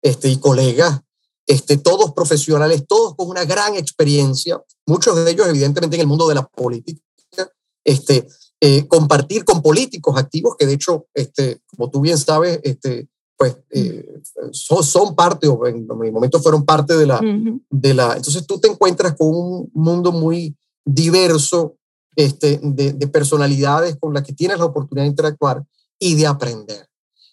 este, y colegas, este, todos profesionales, todos con una gran experiencia, muchos de ellos evidentemente en el mundo de la política, este, eh, compartir con políticos activos que de hecho, este, como tú bien sabes, este, pues eh, son, son, parte, o en, en mi momento fueron parte de la, de la... Entonces tú te encuentras con un mundo muy diverso este, de, de personalidades con las que tienes la oportunidad de interactuar y de aprender.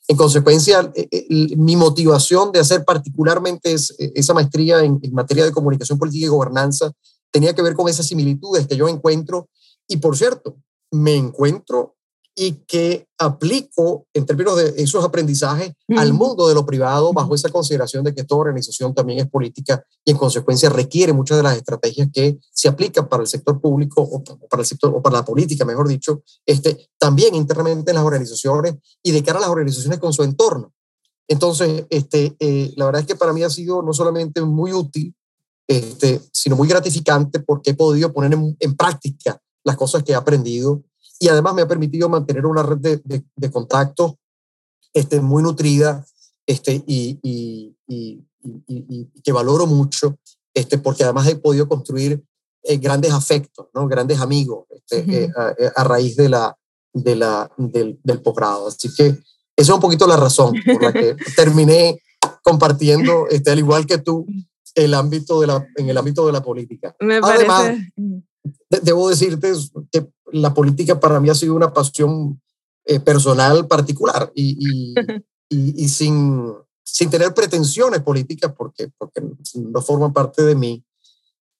En consecuencia, eh, eh, mi motivación de hacer particularmente eh, esa maestría en, materia de comunicación política y gobernanza tenía que ver con esas similitudes que yo encuentro. Y por cierto, me encuentro y que aplico en términos de esos aprendizajes al mundo de lo privado bajo esa consideración de que toda organización también es política y en consecuencia requiere muchas de las estrategias que se aplican para el sector público o para el sector o para la política, mejor dicho, este, también internamente en las organizaciones y de cara a las organizaciones con su entorno. Entonces, este, eh, la verdad es que para mí ha sido no solamente muy útil, este, sino muy gratificante porque he podido poner en, en práctica las cosas que he aprendido y además me ha permitido mantener una red de, de, de contactos este, muy nutrida este, y, y, y, y, que valoro mucho, este, porque además he podido construir eh, grandes afectos, ¿no? grandes amigos este, eh, a, eh, a, raíz de la, de la, del, del posgrado. Así que esa es un poquito la razón por la que terminé compartiendo, este, al igual que tú, el ámbito de la, en el ámbito de la política. Me Además, parece. Debo decirte que la política para mí ha sido una pasión eh, personal particular y, y, y, y, sin, sin tener pretensiones políticas, porque, porque no forman parte de mí,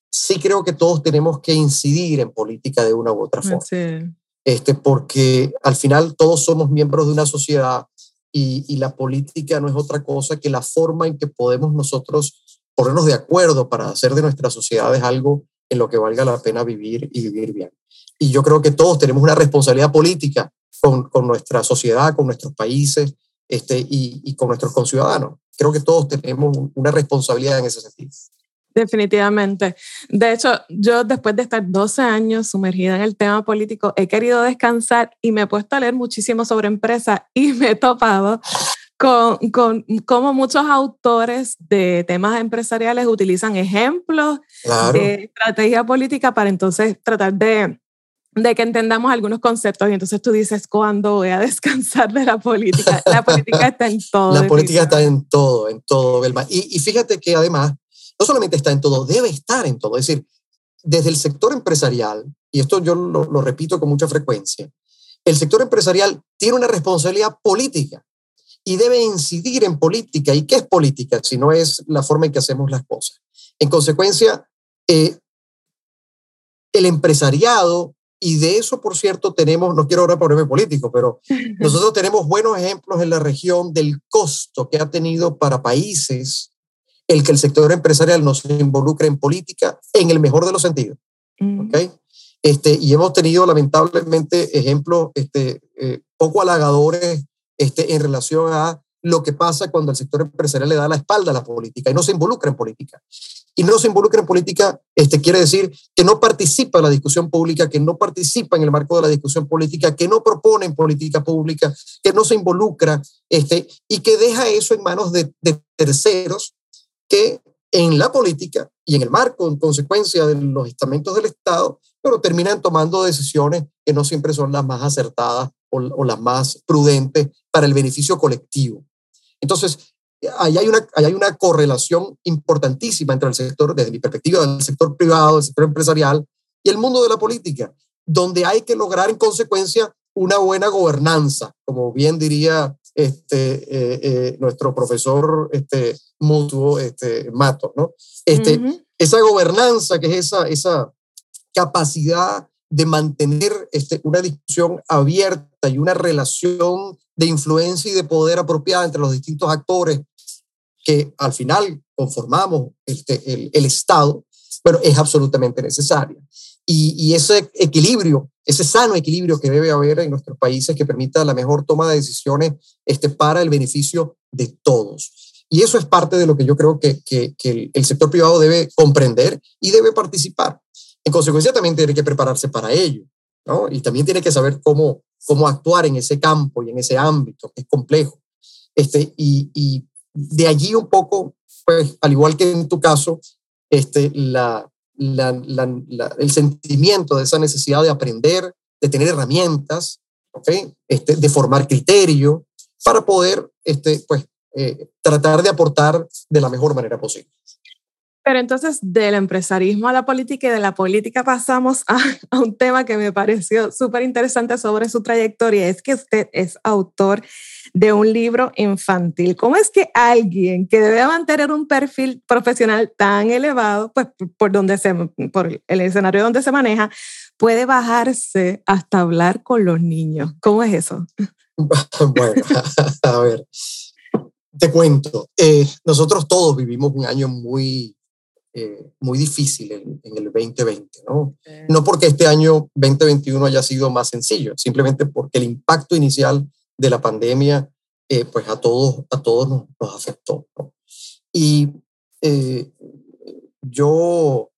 sí creo que todos tenemos que incidir en política de una u otra forma. Sí. Este, porque al final todos somos miembros de una sociedad y, y, la política no es otra cosa que la forma en que podemos nosotros ponernos de acuerdo para hacer de nuestras sociedades algo en lo que valga la pena vivir y vivir bien. Y yo creo que todos tenemos una responsabilidad política con, con nuestra sociedad, con nuestros países este, y, y con nuestros conciudadanos. Creo que todos tenemos una responsabilidad en ese sentido. Definitivamente. De hecho, yo después de estar 12 años sumergida en el tema político, he querido descansar y me he puesto a leer muchísimo sobre empresa y me he topado con, con cómo muchos autores de temas empresariales utilizan ejemplos claro. de estrategia política para entonces tratar de, de que entendamos algunos conceptos. Y entonces tú dices, ¿cuándo voy a descansar de la política? La política está en todo. La política está en todo, en todo, Belma. Y, y fíjate que además no solamente está en todo, debe estar en todo. Es decir, desde el sector empresarial, y esto yo lo, lo, repito con mucha frecuencia, el sector empresarial tiene una responsabilidad política y debe incidir en política. ¿Y qué es política si no es la forma en que hacemos las cosas? En consecuencia, eh, el empresariado, y de eso, por cierto, tenemos, no quiero ahora ponerme político, pero nosotros tenemos buenos ejemplos en la región del costo que ha tenido para países el que el sector empresarial no se involucre en política en el mejor de los sentidos. Mm. ¿okay? Este, y hemos tenido lamentablemente ejemplos este, eh, poco halagadores este, en relación a lo que pasa cuando el sector empresarial le da la espalda a la política y no se involucra en política. Y no se involucra en política este, quiere decir que no participa en la discusión pública, que no participa en el marco de la discusión política, que no propone en política pública, que no se involucra este, y que deja eso en manos de, de terceros que en la política y en el marco, en consecuencia de los estamentos del Estado, pero terminan tomando decisiones que no siempre son las más acertadas o, o las más prudentes para el beneficio colectivo. Entonces, ahí hay, una, ahí hay una correlación importantísima entre el sector, desde mi perspectiva, del sector privado, del sector empresarial y el mundo de la política, donde hay que lograr en consecuencia una buena gobernanza, como bien diría este, eh, eh, nuestro profesor este, mutuo, este, Mato, ¿no? Este, uh -huh. Esa gobernanza, que es esa, esa capacidad de mantener este, una discusión abierta y una relación de influencia y de poder apropiada entre los distintos actores que al final conformamos este, el, el Estado, pero es absolutamente necesaria. Y, y, ese equilibrio, ese sano equilibrio que debe haber en nuestros países que permita la mejor toma de decisiones este, para el beneficio de todos. Y eso es parte de lo que yo creo que, que el sector privado debe comprender y debe participar. En consecuencia, también tiene que prepararse para ello, ¿no? Y también tiene que saber cómo, cómo actuar en ese campo y en ese ámbito, es complejo. Este, y, y de allí un poco, pues, al igual que en tu caso, este, la, la, el sentimiento de esa necesidad de aprender, de tener herramientas, ¿okay? este, de formar criterio para poder este, pues, eh, tratar de aportar de la mejor manera posible. Pero entonces del empresarismo a la política y de la política pasamos a, un tema que me pareció súper interesante sobre su trayectoria, es que usted es autor de un libro infantil. ¿Cómo es que alguien que debe mantener un perfil profesional tan elevado, pues por, donde se, por el escenario donde se maneja, puede bajarse hasta hablar con los niños? ¿Cómo es eso? Bueno, a ver, te cuento. Eh, nosotros todos vivimos un año muy eh, muy difícil en, en, el 2020, ¿no? Eh. No porque este año 2021 haya sido más sencillo, simplemente porque el impacto inicial de la pandemia, eh, pues a todos, a todos nos, nos afectó, ¿no? Y eh, yo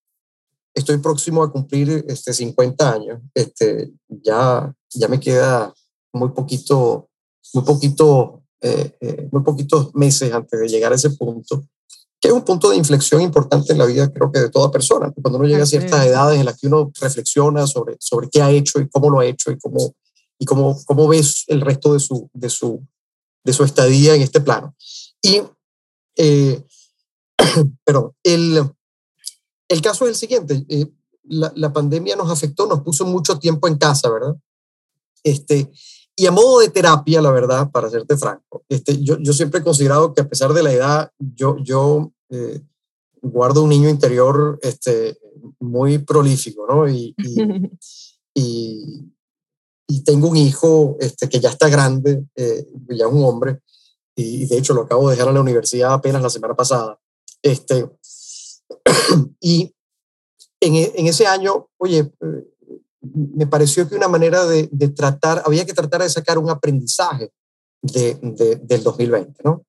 estoy próximo a cumplir este, 50 años, este, ya, ya me queda muy poquito, muy poquito, eh, muy poquitos meses antes de llegar a ese punto que es un punto de inflexión importante en la vida, creo que de toda persona. Cuando uno llega a ciertas edades en las que uno reflexiona sobre, sobre qué ha hecho y cómo lo ha hecho y cómo, y cómo, cómo ves el resto de su, de, su, de su estadía en este plano. Y Eh, pero el, el caso es el siguiente. Eh, la, la, pandemia nos afectó, nos puso mucho tiempo en casa, ¿verdad? Este, y a modo de terapia, la verdad, para serte franco, este, yo, yo siempre he considerado que a pesar de la edad, yo, yo eh, guardo un niño interior este, muy prolífico, ¿no? Y, y, y, tengo un hijo este, que ya está grande, eh, ya es un hombre, y de hecho lo acabo de dejar a la universidad apenas la semana pasada. Este, y en, en ese año, oye, eh, me pareció que una manera de, tratar, había que tratar de sacar un aprendizaje de, de, del 2020, ¿no?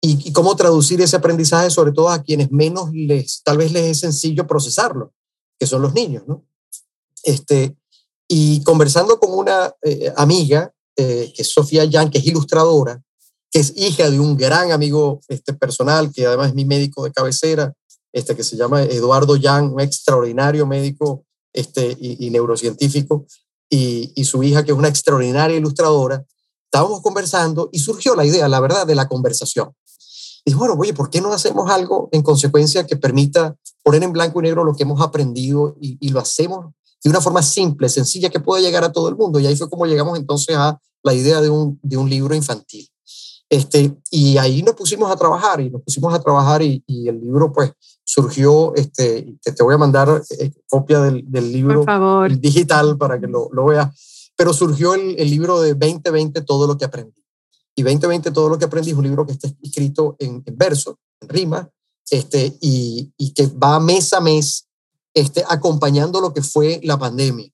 Y, cómo traducir ese aprendizaje sobre todo a quienes menos les, tal vez les es sencillo procesarlo, que son los niños, ¿no? Este, y conversando con una eh, amiga, eh, que es Sofía Yang, que es ilustradora, que es hija de un gran amigo este, personal, que además es mi médico de cabecera, este, que se llama Eduardo Yang, un extraordinario médico este, y, neurocientífico, y, y, su hija, que es una extraordinaria ilustradora, estábamos conversando y surgió la idea, la verdad, de la conversación. Y bueno, oye, ¿por qué no hacemos algo en consecuencia que permita poner en blanco y negro lo que hemos aprendido y, y lo hacemos de una forma simple, sencilla, que pueda llegar a todo el mundo? Y ahí fue como llegamos entonces a la idea de un, de un libro infantil. Este, y ahí nos pusimos a trabajar y nos pusimos a trabajar y, y el libro pues surgió, este, te, te voy a mandar eh, copia del, del libro digital para que lo, lo veas, pero surgió el, el, libro de 2020, todo lo que aprendí. Y 2020, todo lo que aprendí es un libro que está escrito en, en verso, en rima, este, y, y, que va mes a mes este, acompañando lo que fue la pandemia.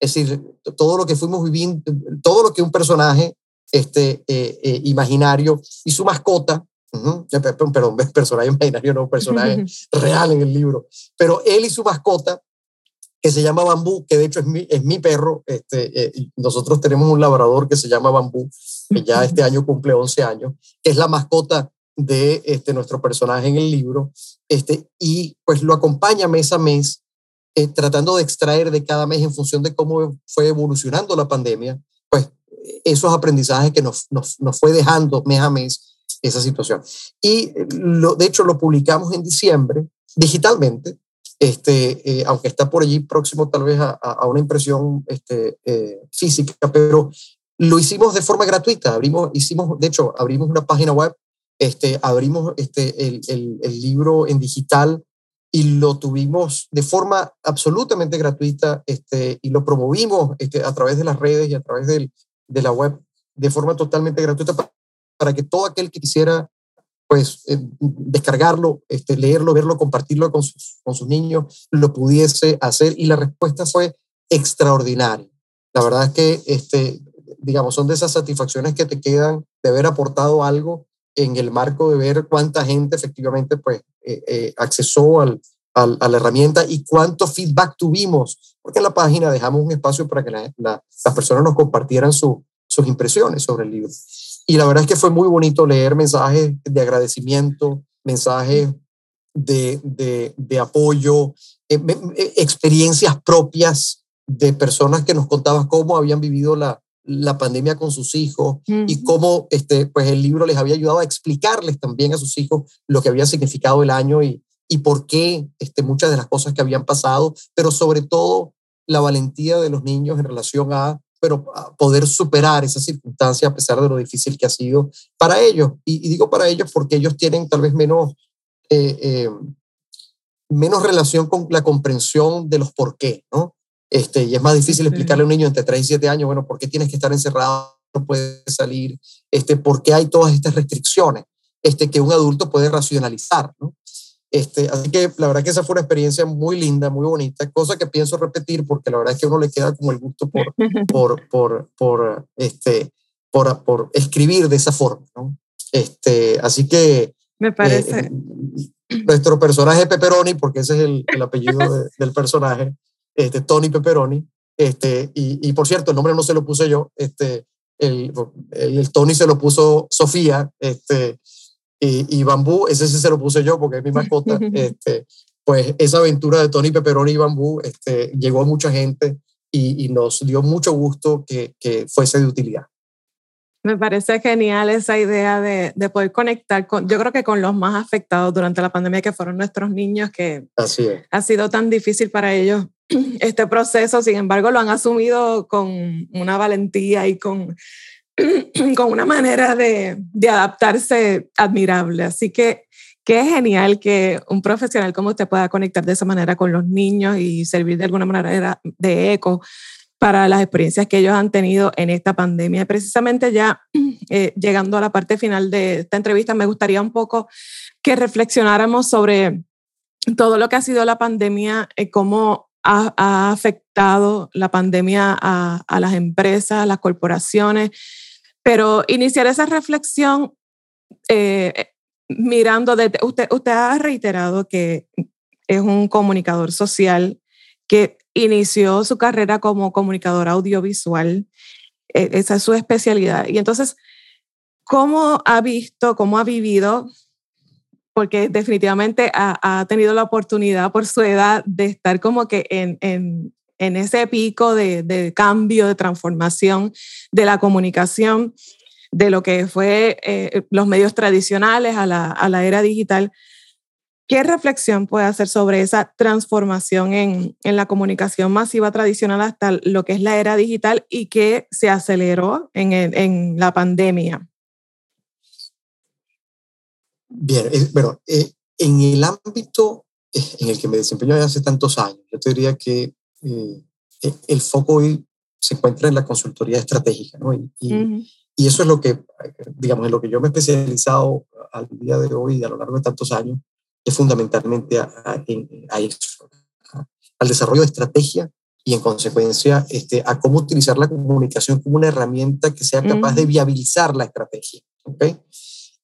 Es decir, todo lo que fuimos viviendo, todo lo que un personaje este, eh, eh, imaginario y su mascota, uh -huh, perdón, personaje imaginario, no personaje real en el libro, pero él y su mascota, que se llama Bambú, que de hecho es mi, es mi perro, este, eh, nosotros tenemos un labrador que se llama Bambú, que ya este año cumple 11 años, que es la mascota de este, nuestro personaje en el libro, este, y pues lo acompaña mes a mes, eh, tratando de extraer de cada mes en función de cómo fue evolucionando la pandemia, pues esos aprendizajes que nos, nos, nos fue dejando mes a mes esa situación. Y lo, de hecho lo publicamos en diciembre digitalmente, este, eh, aunque está por allí próximo tal vez a, a una impresión este, eh, física, pero lo hicimos de forma gratuita. Abrimos, hicimos, de hecho, abrimos una página web, este, abrimos este, el, el, el libro en digital y lo tuvimos de forma absolutamente gratuita este, y lo promovimos este, a través de las redes y a través del, de la web de forma totalmente gratuita para, que todo aquel que quisiera pues eh, descargarlo, este, leerlo, verlo, compartirlo con sus, con niños, lo pudiese hacer y la respuesta fue extraordinaria. La verdad es que, este, digamos, son de esas satisfacciones que te quedan de haber aportado algo en el marco de ver cuánta gente efectivamente pues eh, eh, accesó al, al, a la herramienta y cuánto feedback tuvimos, porque en la página dejamos un espacio para que la, la, las personas nos compartieran su, sus impresiones sobre el libro. Y la verdad es que fue muy bonito leer mensajes de agradecimiento, mensajes de, de, de apoyo, eh, experiencias propias de personas que nos contaban cómo habían vivido la, la pandemia con sus hijos uh -huh. y cómo este, pues el libro les había ayudado a explicarles también a sus hijos lo que había significado el año y, y por qué este, muchas de las cosas que habían pasado, pero sobre todo la valentía de los niños en relación a pero a poder superar esa circunstancia a pesar de lo difícil que ha sido para ellos. Y, y digo para ellos porque ellos tienen tal vez menos, eh, eh, menos relación con la comprensión de los por qué, ¿no? Este, y es más difícil explicarle a un niño entre 3 y 7 años, bueno, ¿por qué tienes que estar encerrado? No puedes salir, este, ¿por qué hay todas estas restricciones? Este, que un adulto puede racionalizar, ¿no? Este, así que la verdad que esa fue una experiencia muy linda, muy bonita, cosa que pienso repetir porque la verdad es que a uno le queda como el gusto por, por, por, por, este, por, por escribir de esa forma. ¿no? Este, así que... Me parece. Eh, nuestro personaje Pepperoni, porque ese es el, el apellido de, del personaje, este, Tony Pepperoni, este, y, y, por cierto, el nombre no se lo puse yo, este, el, el, el Tony se lo puso Sofía, este, y, y, Bambú, ese sí se lo puse yo porque es mi mascota. este, pues esa aventura de Tony Pepperoni y Bambú este, llegó a mucha gente y, y nos dio mucho gusto que, que, fuese de utilidad. Me parece genial esa idea de, de, poder conectar con, yo creo que con los más afectados durante la pandemia, que fueron nuestros niños, que Así es. ha sido tan difícil para ellos este proceso, sin embargo lo han asumido con una valentía y con, con una manera de, de adaptarse admirable. Así que qué genial que un profesional como usted pueda conectar de esa manera con los niños y servir de alguna manera de eco para las experiencias que ellos han tenido en esta pandemia. Precisamente ya eh, llegando a la parte final de esta entrevista, me gustaría un poco que reflexionáramos sobre todo lo que ha sido la pandemia, eh, cómo ha, ha, afectado la pandemia a, a, las empresas, a las corporaciones, pero iniciar esa reflexión eh, mirando, desde, usted, usted ha reiterado que es un comunicador social que inició su carrera como comunicador audiovisual. E, esa es su especialidad. Y entonces, ¿cómo ha visto, cómo ha vivido? Porque definitivamente ha, ha tenido la oportunidad por su edad de estar como que en, en ese pico de, de, cambio, de transformación de la comunicación, de lo que fue eh, los medios tradicionales a la, a la era digital. ¿Qué reflexión puede hacer sobre esa transformación en, en, la comunicación masiva tradicional hasta lo que es la era digital y que se aceleró en, en la pandemia? Bien, eh, bueno, eh, en el ámbito en el que me desempeño hace tantos años, yo te diría que eh, el foco hoy se encuentra en la consultoría estratégica, ¿no? Y, y, uh -huh. y, eso es lo que, digamos, en lo que yo me he especializado al día de hoy y a lo largo de tantos años, es fundamentalmente a, a, a eso, a, al desarrollo de estrategia y en consecuencia este, a cómo utilizar la comunicación como una herramienta que sea capaz uh -huh. de viabilizar la estrategia. ¿okay?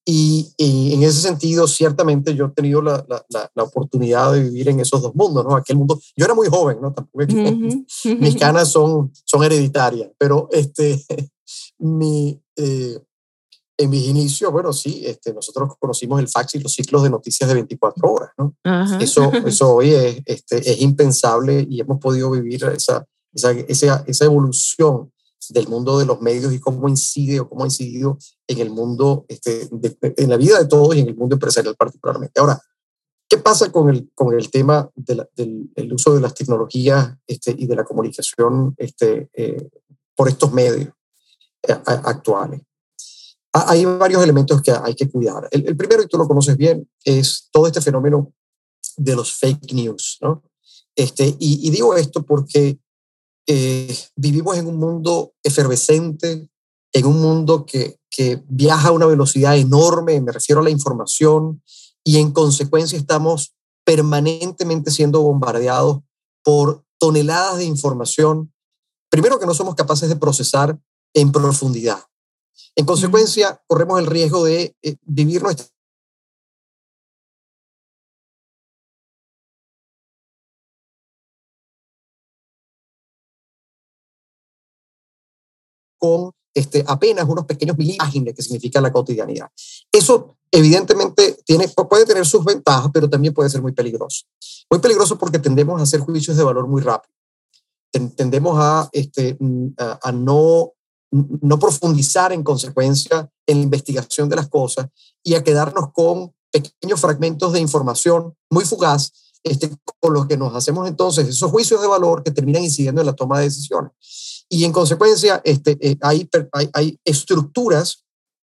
Y, y, en ese sentido, ciertamente yo he tenido la, la, la, oportunidad de vivir en esos dos mundos, ¿no? Aquel mundo, yo era muy joven, ¿no? Tampoco es que uh -huh. mis canas son, son hereditarias, pero este, mi, eh, en mis inicios, bueno, sí, este, nosotros conocimos el fax y los ciclos de noticias de 24 horas, ¿no? Uh -huh. Eso, eso hoy es, este, es impensable y hemos podido vivir esa, esa, esa, esa evolución del mundo de los medios y cómo incide o cómo ha incidido en el mundo, este, en la vida de todos y en el mundo empresarial particularmente. Ahora, ¿qué pasa con el, con el tema de del el uso de las tecnologías este, y de la comunicación este, eh, por estos medios eh, actuales? Hay varios elementos que hay que cuidar. El, primero, y tú lo conoces bien, es todo este fenómeno de los fake news. ¿no? Este, y digo esto porque eh, vivimos en un mundo efervescente, en un mundo que, que, viaja a una velocidad enorme, me refiero a la información, y en consecuencia estamos permanentemente siendo bombardeados por toneladas de información, primero que no somos capaces de procesar en profundidad. En consecuencia, corremos el riesgo de eh, vivir nuestra con este, apenas unos pequeños miliágiles que significa la cotidianidad. Eso evidentemente tiene, puede tener sus ventajas, pero también puede ser muy peligroso. Muy peligroso porque tendemos a hacer juicios de valor muy rápido. Tendemos a, este, a no, no profundizar en consecuencia en la investigación de las cosas y a quedarnos con pequeños fragmentos de información muy fugaz este, con los que nos hacemos entonces esos juicios de valor que terminan incidiendo en la toma de decisiones y en consecuencia este, eh, hay, hay, hay, estructuras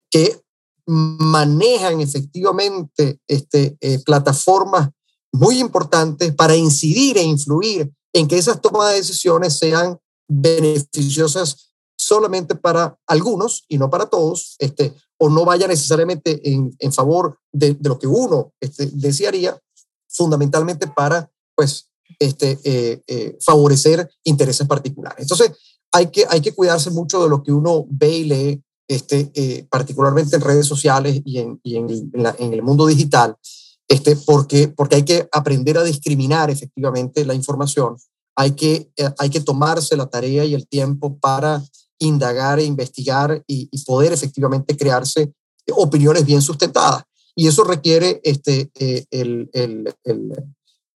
que manejan efectivamente este, eh, plataformas muy importantes para incidir e influir en que esas tomas de decisiones sean beneficiosas solamente para algunos y no para todos, este, o no vaya necesariamente en, en favor de, de, lo que uno este, desearía, fundamentalmente para pues, este, eh, eh, favorecer intereses particulares. Entonces, hay que, hay que cuidarse mucho de lo que uno ve y lee, este, eh, particularmente en redes sociales y en, y en, el mundo digital, este, porque, porque hay que aprender a discriminar efectivamente la información. Hay que, eh, hay que tomarse la tarea y el tiempo para indagar e investigar y, poder efectivamente crearse opiniones bien sustentadas. Y eso requiere, este, eh, el, el,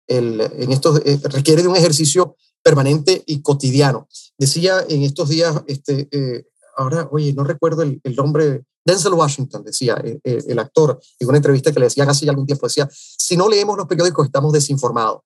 el, en estos, eh, requiere de un ejercicio permanente y cotidiano. Decía en estos días, este, eh, ahora, oye, no recuerdo el, el nombre, Denzel Washington decía, el, el, actor, en una entrevista que le decían hace algún tiempo, decía, si no leemos los periódicos estamos desinformados.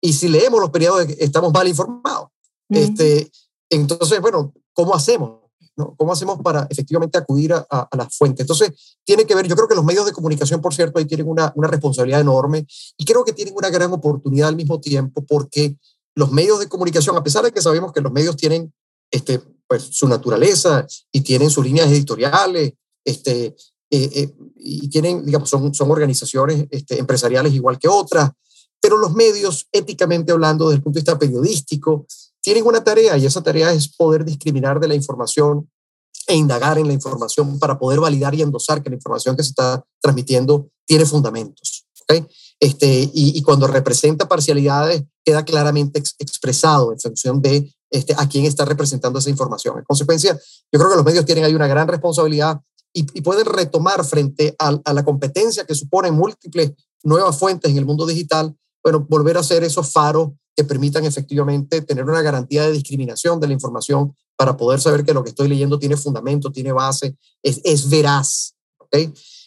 Y si leemos los periódicos estamos mal informados. este, entonces, bueno, ¿cómo hacemos? ¿no? ¿Cómo hacemos para efectivamente acudir a, a, a la fuente? Entonces, tiene que ver, yo creo que los medios de comunicación, por cierto, ahí tienen una, una responsabilidad enorme y creo que tienen una gran oportunidad al mismo tiempo porque los medios de comunicación, a pesar de que sabemos que los medios tienen este, pues, su naturaleza y tienen sus líneas editoriales, este, eh, eh, y tienen, digamos, son, son organizaciones este, empresariales igual que otras, pero los medios, éticamente hablando, desde el punto de vista periodístico, tienen una tarea y esa tarea es poder discriminar de la información e indagar en la información para poder validar y endosar que la información que se está transmitiendo tiene fundamentos. ¿okay? Este, y, cuando representa parcialidades, queda claramente ex, expresado en función de este, a quién está representando esa información. En consecuencia, yo creo que los medios tienen ahí una gran responsabilidad y, pueden retomar frente a, la competencia que suponen múltiples nuevas fuentes en el mundo digital, bueno, volver a ser esos faros que permitan efectivamente tener una garantía de discriminación de la información para poder saber que lo que estoy leyendo tiene fundamento, tiene base, es, es veraz.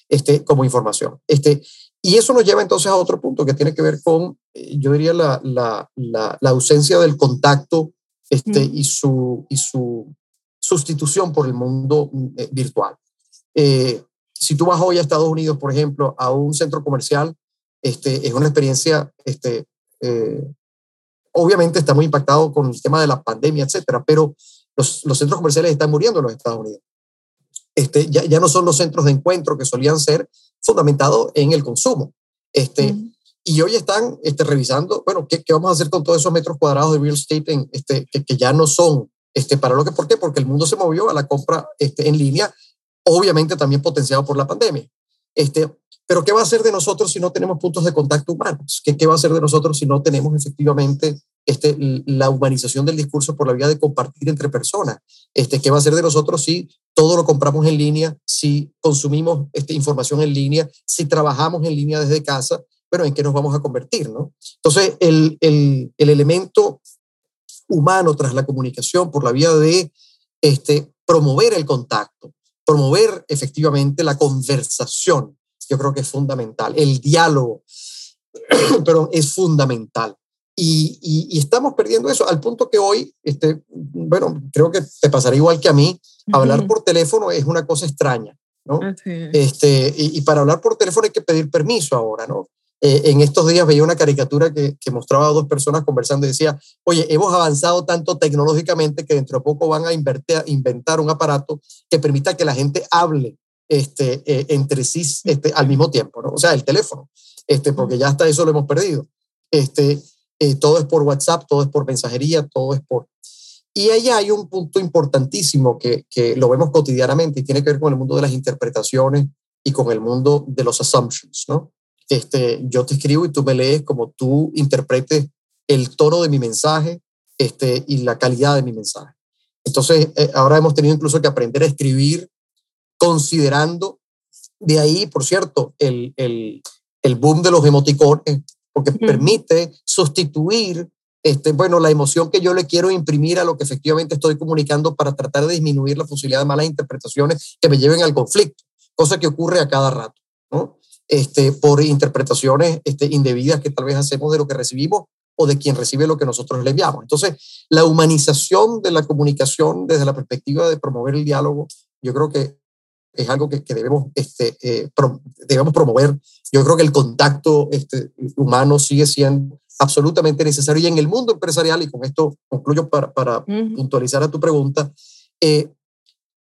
Este, como información. Este, y eso nos lleva entonces a otro punto que tiene que ver con, eh, yo diría, la, la, la, la ausencia del contacto este, mm. y, su, y su sustitución por el mundo eh, virtual. Eh, si tú vas hoy a Estados Unidos, por ejemplo, a un centro comercial, este, es una experiencia este, eh, obviamente está muy impactado con el tema de la pandemia, etcétera, pero los, los centros comerciales están muriendo en los Estados Unidos. Este, ya, ya, no son los centros de encuentro que solían ser fundamentados en el consumo. Este, mm. Y hoy están este, revisando, bueno, ¿qué, ¿qué, vamos a hacer con todos esos metros cuadrados de real estate en, este, que, que, ya no son este, para lo que, ¿por qué? Porque el mundo se movió a la compra este, en línea, obviamente también potenciado por la pandemia. Este, pero ¿qué va a hacer de nosotros si no tenemos puntos de contacto humanos? ¿Qué, qué va a hacer de nosotros si no tenemos efectivamente este, la humanización del discurso por la vía de compartir entre personas? Este, ¿Qué va a hacer de nosotros si todo lo compramos en línea, si consumimos este, información en línea, si trabajamos en línea desde casa? Bueno, ¿en qué nos vamos a convertir? ¿no? Entonces, el, el, el elemento humano tras la comunicación por la vía de este, promover el contacto, promover efectivamente la conversación, yo creo que es fundamental. El diálogo, perdón, es fundamental. Y, y, y, estamos perdiendo eso al punto que hoy, este, bueno, creo que te pasará igual que a mí, uh -huh. hablar por teléfono es una cosa extraña, ¿no? Este, y, y, para hablar por teléfono hay que pedir permiso ahora, ¿no? Eh, en estos días veía una caricatura que, que, mostraba a dos personas conversando y decía, oye, hemos avanzado tanto tecnológicamente que dentro de poco van a invertir, inventar un aparato que permita que la gente hable este, eh, entre sí este, al mismo tiempo, ¿no? O sea, el teléfono, este, porque ya hasta eso lo hemos perdido. Este, eh, todo es por WhatsApp, todo es por mensajería, todo es por... Y ahí hay un punto importantísimo que, que lo vemos cotidianamente y tiene que ver con el mundo de las interpretaciones y con el mundo de los assumptions, ¿no? Este, yo te escribo y tú me lees como tú interpretes el tono de mi mensaje este, y la calidad de mi mensaje. Entonces, eh, ahora hemos tenido incluso que aprender a escribir considerando de ahí, por cierto, el, el, el boom de los emoticones, porque permite sustituir este, bueno, la emoción que yo le quiero imprimir a lo que efectivamente estoy comunicando para tratar de disminuir la posibilidad de malas interpretaciones que me lleven al conflicto, cosa que ocurre a cada rato, ¿no? Este, por interpretaciones este, indebidas que tal vez hacemos de lo que recibimos o de quien recibe lo que nosotros le enviamos. Entonces, la humanización de la comunicación desde la perspectiva de promover el diálogo, yo creo que es algo que, que debemos, este, eh, pro, debemos promover. Yo creo que el contacto este, humano sigue siendo absolutamente necesario y en el mundo empresarial, y con esto concluyo para, para uh -huh. puntualizar a tu pregunta, eh,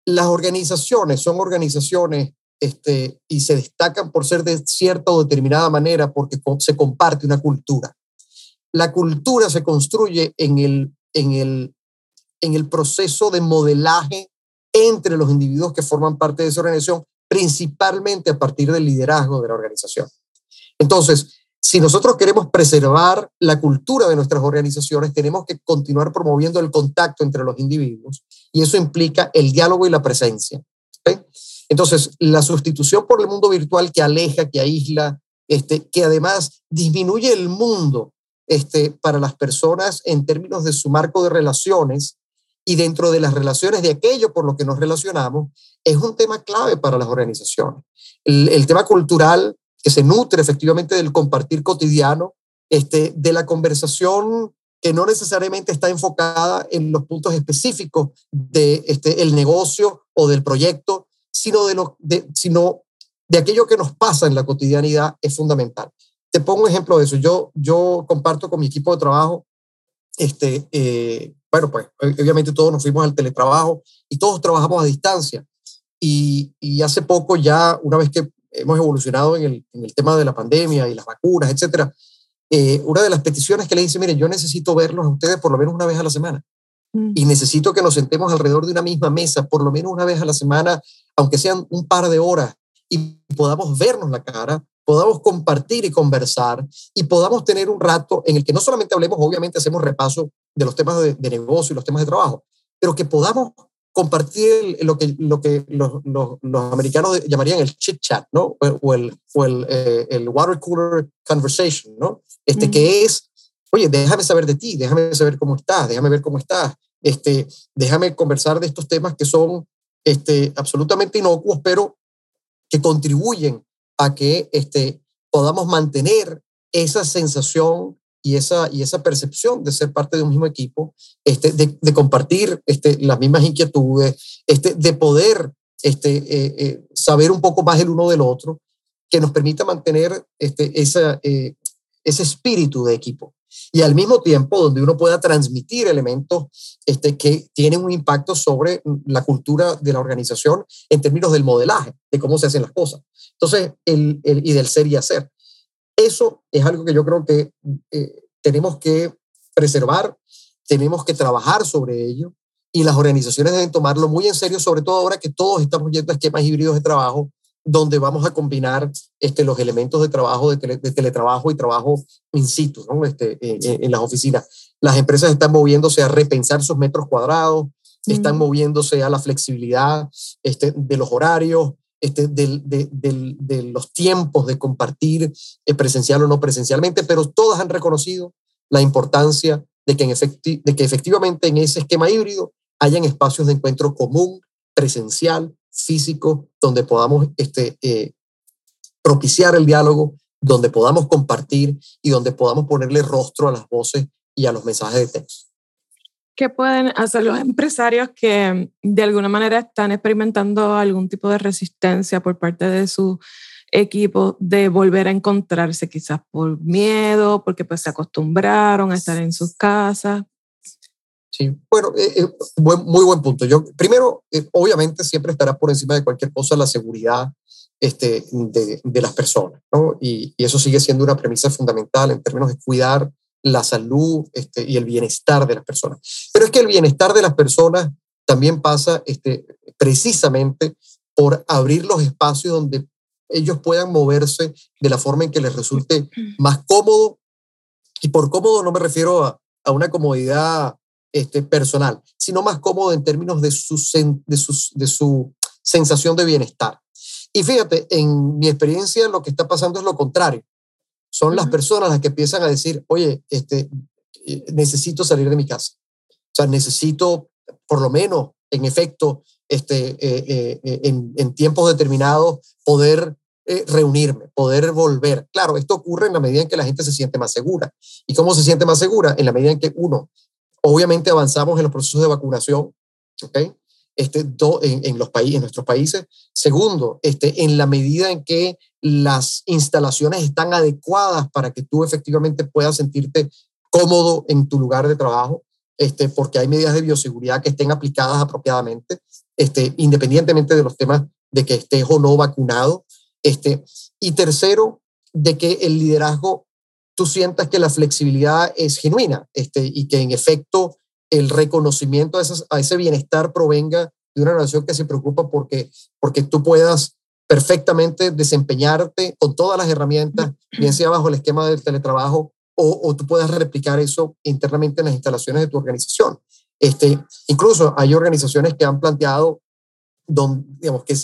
las organizaciones son organizaciones este, y se destacan por ser de cierta o determinada manera porque se comparte una cultura. La cultura se construye en el, en el, en el proceso de modelaje entre los individuos que forman parte de esa organización, principalmente a partir del liderazgo de la organización. Entonces, si nosotros queremos preservar la cultura de nuestras organizaciones, tenemos que continuar promoviendo el contacto entre los individuos y eso implica el diálogo y la presencia. Entonces, la sustitución por el mundo virtual que aleja, que aísla, este, que además disminuye el mundo este, para las personas en términos de su marco de relaciones, y dentro de las relaciones de aquello por lo que nos relacionamos, es un tema clave para las organizaciones. El, tema cultural que se nutre efectivamente del compartir cotidiano, este, de la conversación que no necesariamente está enfocada en los puntos específicos de este, el negocio o del proyecto, sino de, lo, sino de aquello que nos pasa en la cotidianidad es fundamental. Te pongo un ejemplo de eso. Yo, yo comparto con mi equipo de trabajo este, eh, bueno, pues obviamente todos nos fuimos al teletrabajo y todos trabajamos a distancia. Y, y hace poco ya, una vez que hemos evolucionado en el, en el tema de la pandemia y las vacunas, etcétera, eh, una de las peticiones que le dice, mire, yo necesito verlos a ustedes por lo menos una vez a la semana. Mm. Y necesito que nos sentemos alrededor de una misma mesa, por lo menos una vez a la semana, aunque sean un par de horas, y podamos vernos la cara, podamos compartir y conversar y podamos tener un rato en el que no solamente hablemos, obviamente hacemos repaso de los temas de, negocio y los temas de trabajo, pero que podamos compartir lo que, lo que los, los, americanos llamarían el chit chat, ¿no? O el, o el, eh, el water cooler conversation, ¿no? Este que es, oye, déjame saber de ti, déjame saber cómo estás, déjame ver cómo estás, este, déjame conversar de estos temas que son este, absolutamente inocuos, pero que contribuyen a que este, podamos mantener esa sensación y esa, y esa percepción de ser parte de un mismo equipo, este, de, compartir este, las mismas inquietudes, este, de poder este, eh, eh, saber un poco más el uno del otro, que nos permita mantener este, esa, eh, ese espíritu de equipo. Y al mismo tiempo donde uno pueda transmitir elementos este, que tienen un impacto sobre la cultura de la organización en términos del modelaje, de cómo se hacen las cosas. Entonces, el, el, y del ser y hacer. Eso es algo que yo creo que eh, tenemos que preservar, tenemos que trabajar sobre ello y las organizaciones deben tomarlo muy en serio, sobre todo ahora que todos estamos yendo a esquemas híbridos de trabajo, donde vamos a combinar este, los elementos de trabajo, de, teletrabajo y trabajo in situ, ¿no? este, en, las oficinas. Las empresas están moviéndose a repensar sus metros cuadrados, están moviéndose a la flexibilidad este, de los horarios, este, de, los tiempos de compartir eh, presencial o no presencialmente, pero todas han reconocido la importancia de que, en de que efectivamente en ese esquema híbrido hayan espacios de encuentro común, presencial, físico, donde podamos este, eh, propiciar el diálogo, donde podamos compartir y donde podamos ponerle rostro a las voces y a los mensajes de texto. ¿Qué pueden hacer los empresarios que de alguna manera están experimentando algún tipo de resistencia por parte de su equipo de volver a encontrarse quizás por miedo, porque pues se acostumbraron a estar en sus casas? Sí, bueno, eh, eh, muy buen punto. Yo, primero, eh, obviamente siempre estará por encima de cualquier cosa la seguridad este, de, de las personas, ¿no? Y, y, eso sigue siendo una premisa fundamental en términos de cuidar la salud este, y el bienestar de las personas. Pero es que el bienestar de las personas también pasa este, precisamente por abrir los espacios donde ellos puedan moverse de la forma en que les resulte más cómodo. Y por cómodo no me refiero a, a una comodidad este, personal, sino más cómodo en términos de su, de, de su sensación de bienestar. Y fíjate, en mi experiencia lo que está pasando es lo contrario son las personas las que empiezan a decir, oye, este, eh, necesito salir de mi casa. O sea, necesito, por lo menos, en efecto, este, eh, eh, en, en, tiempos determinados, poder reunirme, poder volver. Claro, esto ocurre en la medida en que la gente se siente más segura. ¿Y cómo se siente más segura? En la medida en que, uno, obviamente avanzamos en los procesos de vacunación, ¿ok? Este, en, los países, en nuestros países. Segundo, este, en la medida en que las instalaciones están adecuadas para que tú efectivamente puedas sentirte cómodo en tu lugar de trabajo, este, porque hay medidas de bioseguridad que estén aplicadas apropiadamente, este, independientemente de los temas de que estés o no vacunado. Este, y tercero, de que el liderazgo, tú sientas que la flexibilidad es genuina este, y que en efecto el reconocimiento a, a ese bienestar provenga de una nación que se preocupa porque, porque tú puedas perfectamente desempeñarte con todas las herramientas, bien sea bajo el esquema del teletrabajo o, o tú puedas replicar eso internamente en las instalaciones de tu organización. Este, incluso hay organizaciones que han planteado, donde, digamos, que,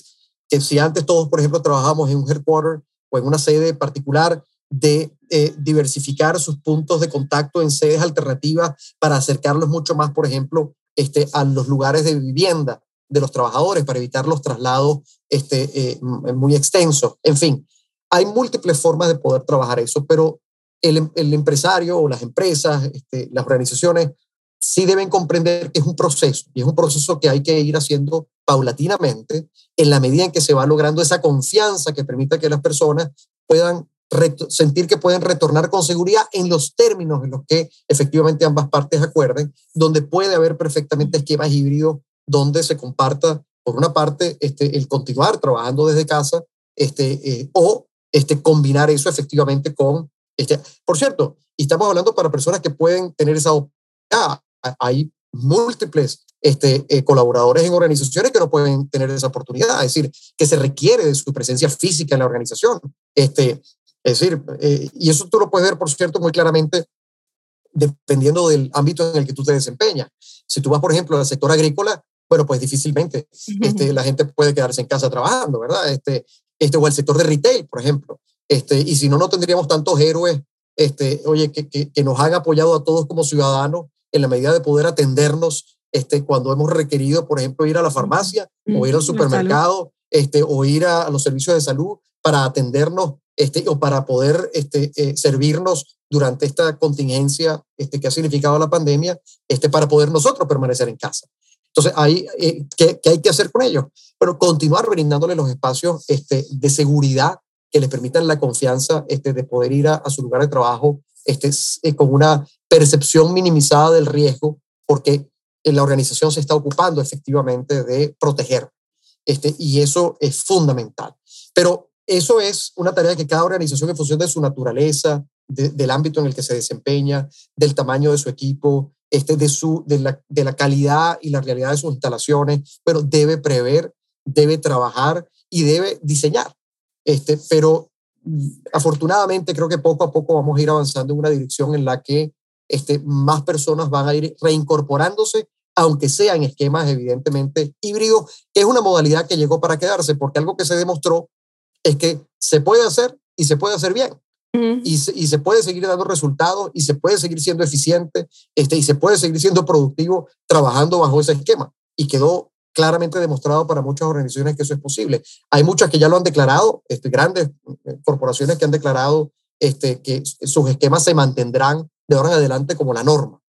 que si antes todos, por ejemplo, trabajamos en un headquarter o en una sede particular, de eh, diversificar sus puntos de contacto en sedes alternativas para acercarlos mucho más, por ejemplo, este, a los lugares de vivienda de los trabajadores para evitar los traslados este, eh, muy extensos. En fin, hay múltiples formas de poder trabajar eso, pero el, el empresario o las empresas, este, las organizaciones, sí deben comprender que es un proceso y es un proceso que hay que ir haciendo paulatinamente en la medida en que se va logrando esa confianza que permita que las personas puedan sentir que pueden retornar con seguridad en los términos en los que efectivamente ambas partes acuerden, donde puede haber perfectamente esquemas híbridos donde se comparta, por una parte, este, el continuar trabajando desde casa este, eh, o este, combinar eso efectivamente con... Este, por cierto, y estamos hablando para personas que pueden tener esa oportunidad. Hay múltiples este, eh, colaboradores en organizaciones que no pueden tener esa oportunidad, es decir, que se requiere de su presencia física en la organización. Este, es decir, eh, y eso tú lo puedes ver, por cierto, muy claramente dependiendo del ámbito en el que tú te desempeñas. Si tú vas, por ejemplo, al sector agrícola, bueno, pues difícilmente este, la gente puede quedarse en casa trabajando, ¿verdad? Este, este, o el sector de retail, por ejemplo. Este, y si no, no tendríamos tantos héroes, este, oye, que, que, que nos han apoyado a todos como ciudadanos en la medida de poder atendernos este, cuando hemos requerido, por ejemplo, ir a la farmacia o ir al supermercado este, o ir a, los servicios de salud para atendernos este, o para poder este, eh, servirnos durante esta contingencia este, que ha significado la pandemia, este, para poder nosotros permanecer en casa. Entonces, ahí, eh, ¿qué, ¿qué, hay que hacer con ellos? Pero continuar brindándole los espacios este, de seguridad que les permitan la confianza este, de poder ir a, su lugar de trabajo eh, con una percepción minimizada del riesgo, porque la organización se está ocupando efectivamente de proteger. Y eso es fundamental. Pero eso es una tarea que cada organización, en función de su naturaleza, del ámbito en el que se desempeña, del tamaño de su equipo, este, de, su, de, la, de la calidad y la realidad de sus instalaciones, pero debe prever, debe trabajar y debe diseñar. Este, pero mm, afortunadamente creo que poco a poco vamos a ir avanzando en una dirección en la que este, más personas van a ir reincorporándose, aunque sean esquemas evidentemente híbridos, que es una modalidad que llegó para quedarse, porque algo que se demostró es que se puede hacer y se puede hacer bien y, se, y, se, puede seguir dando resultados y se puede seguir siendo eficiente este, y se puede seguir siendo productivo trabajando bajo ese esquema. Y quedó claramente demostrado para muchas organizaciones que eso es posible. Hay muchas que ya lo han declarado, este, grandes eh, corporaciones que han declarado este, que sus esquemas se mantendrán de ahora en adelante como la norma.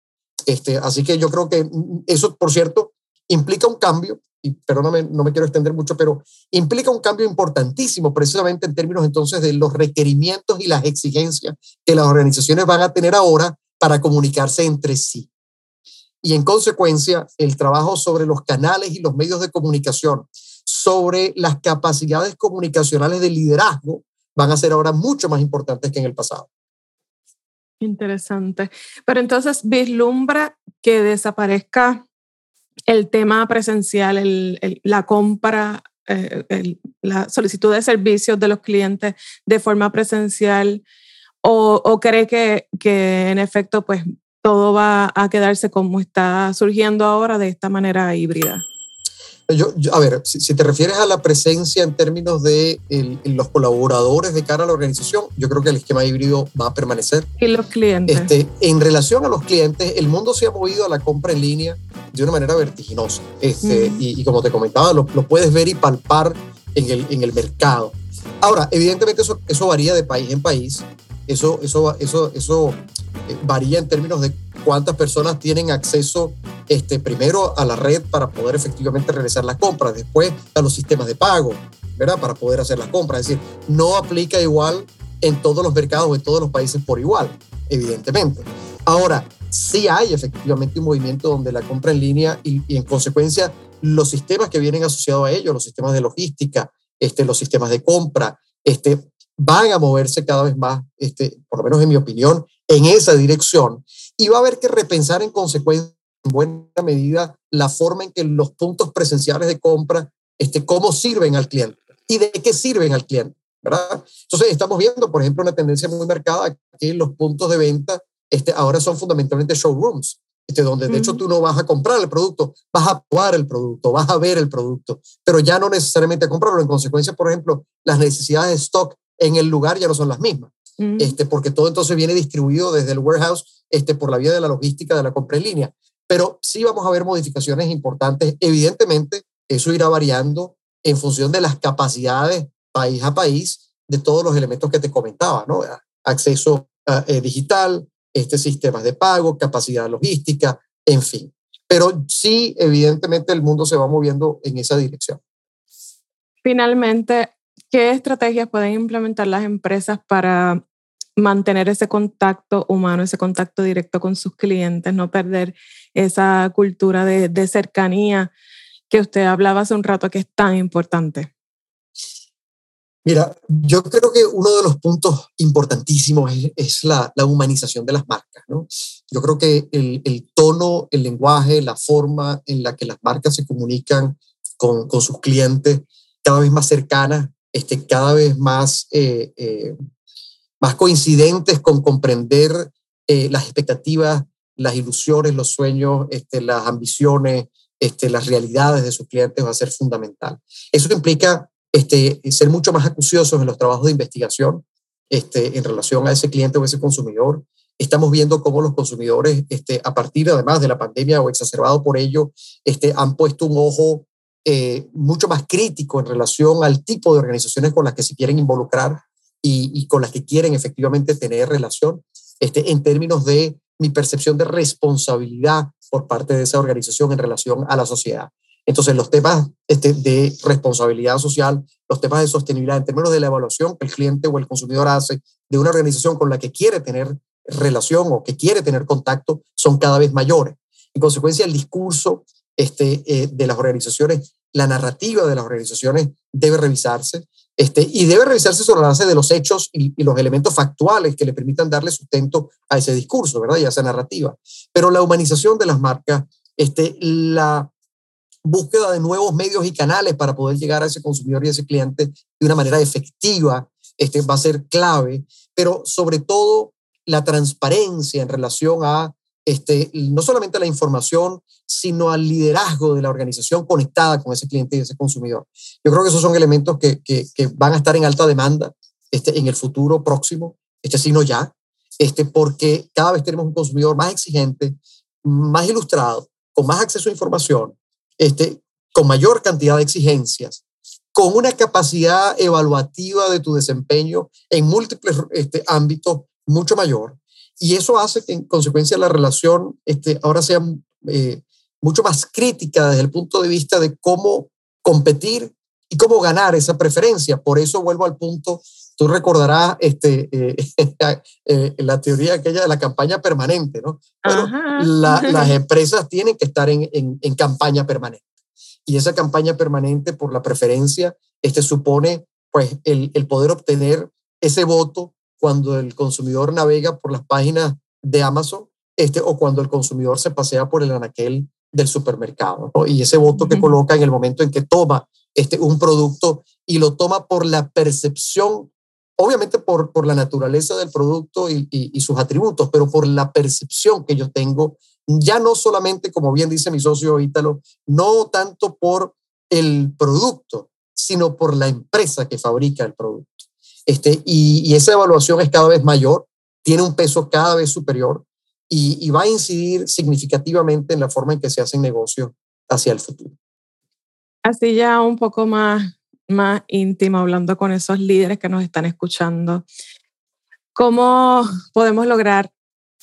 Este, así que yo creo que mm, eso, por cierto, implica un cambio y perdóname, no me quiero extender mucho, pero implica un cambio importantísimo precisamente en términos entonces de los requerimientos y las exigencias que las organizaciones van a tener ahora para comunicarse entre sí. Y en consecuencia, el trabajo sobre los canales y los medios de comunicación, sobre las capacidades comunicacionales de liderazgo, van a ser ahora mucho más importantes que en el pasado. Interesante. Pero entonces vislumbra que desaparezca el tema presencial, el, la compra, eh, la solicitud de servicios de los clientes de forma presencial o, o cree que, que en efecto pues todo va a quedarse como está surgiendo ahora de esta manera híbrida? Yo, a ver, si, te refieres a la presencia en términos de los colaboradores de cara a la organización, yo creo que el esquema híbrido va a permanecer. ¿Y los clientes? Este, en relación a los clientes, el mundo se ha movido a la compra en línea de una manera vertiginosa. Este, y, como te comentaba, lo, puedes ver y palpar en el, en el mercado. Ahora, evidentemente eso, eso varía de país en país. Eso, eso, eso, eso eh, varía en términos de cuántas personas tienen acceso este, primero a la red para poder efectivamente realizar las compras, después a los sistemas de pago, ¿verdad? Para poder hacer las compras. Es decir, no aplica igual en todos los mercados, en todos los países por igual, evidentemente. Ahora, sí hay efectivamente un movimiento donde la compra en línea y, en consecuencia los sistemas que vienen asociados a ello, los sistemas de logística, este, los sistemas de compra, este, van a moverse cada vez más, este, por lo menos en mi opinión, en esa dirección. Y va a haber que repensar en consecuencia, en buena medida, la forma en que los puntos presenciales de compra, este, cómo sirven al cliente y de qué sirven al cliente. ¿verdad? Entonces, estamos viendo, por ejemplo, una tendencia muy marcada que los puntos de venta este, ahora son fundamentalmente showrooms, este, donde de hecho tú no vas a comprar el producto, vas a probar el producto, vas a ver el producto, pero ya no necesariamente a comprarlo. En consecuencia, por ejemplo, las necesidades de stock en el lugar ya no son las mismas, este, porque todo entonces viene distribuido desde el warehouse este, por la vía de la logística de la compra en línea. pero sí vamos a ver modificaciones importantes. Evidentemente, eso irá variando en función de las capacidades país a país de todos los elementos que te comentaba, ¿no? Acceso eh, digital, este, sistemas de pago, capacidad logística, en fin. Pero sí, evidentemente, el mundo se va moviendo en esa dirección. Finalmente, ¿qué estrategias pueden implementar las empresas para mantener ese contacto humano, ese contacto directo con sus clientes, no perder esa cultura de cercanía que usted hablaba hace un rato que es tan importante? Mira, yo creo que uno de los puntos importantísimos es, la, la, humanización de las marcas, ¿no? Yo creo que el, el, tono, el lenguaje, la forma en la que las marcas se comunican con, con sus clientes, cada vez más cercanas, este, cada vez más, eh, eh, más coincidentes con comprender eh, las expectativas, las ilusiones, los sueños, este, las ambiciones, este, las realidades de sus clientes va a ser fundamental. Eso implica este, ser mucho más acuciosos en los trabajos de investigación este, en relación a ese cliente o ese consumidor. Estamos viendo cómo los consumidores, este, a partir además de la pandemia o exacerbado por ello, este, han puesto un ojo eh, mucho más crítico en relación al tipo de organizaciones con las que se quieren involucrar y, con las que quieren efectivamente tener relación, este, en términos de mi percepción de responsabilidad por parte de esa organización en relación a la sociedad. Entonces, los temas este, de responsabilidad social, los temas de sostenibilidad en términos de la evaluación que el cliente o el consumidor hace de una organización con la que quiere tener relación o que quiere tener contacto son cada vez mayores. En consecuencia, el discurso este, eh, de las organizaciones, la narrativa de las organizaciones debe revisarse este, y debe revisarse sobre la base de los hechos y, y, los elementos factuales que le permitan darle sustento a ese discurso, ¿verdad? Y a esa narrativa. Pero la humanización de las marcas, este, la búsqueda de nuevos medios y canales para poder llegar a ese consumidor y a ese cliente de una manera efectiva este, va a ser clave, pero sobre todo la transparencia en relación a este, no solamente la información, sino al liderazgo de la organización conectada con ese cliente y ese consumidor. Yo creo que esos son elementos que, que, que van a estar en alta demanda este, en el futuro próximo, este, sino ya, este, porque cada vez tenemos un consumidor más exigente, más ilustrado, con más acceso a información, este, con mayor cantidad de exigencias, con una capacidad evaluativa de tu desempeño en múltiples este, ámbitos mucho mayor. Y eso hace que en consecuencia la relación este, ahora sea eh, mucho más crítica desde el punto de vista de cómo competir y cómo ganar esa preferencia. Por eso vuelvo al punto, tú recordarás este, eh, eh, la teoría aquella de la campaña permanente, ¿no? las empresas tienen que estar en, en, campaña permanente. Y esa campaña permanente por la preferencia este, supone pues, el, el poder obtener ese voto cuando el consumidor navega por las páginas de Amazon este, o cuando el consumidor se pasea por el anaquel del supermercado. Y ese voto que coloca en el momento en que toma este, un producto y lo toma por la percepción, obviamente por, por la naturaleza del producto y, sus atributos, pero por la percepción que yo tengo, ya no solamente, como bien dice mi socio Ítalo, no tanto por el producto, sino por la empresa que fabrica el producto. Este, y, y esa evaluación es cada vez mayor, tiene un peso cada vez superior y, va a incidir significativamente en la forma en que se hacen negocios hacia el futuro. Así ya un poco más, más íntimo, hablando con esos líderes que nos están escuchando, ¿cómo podemos lograr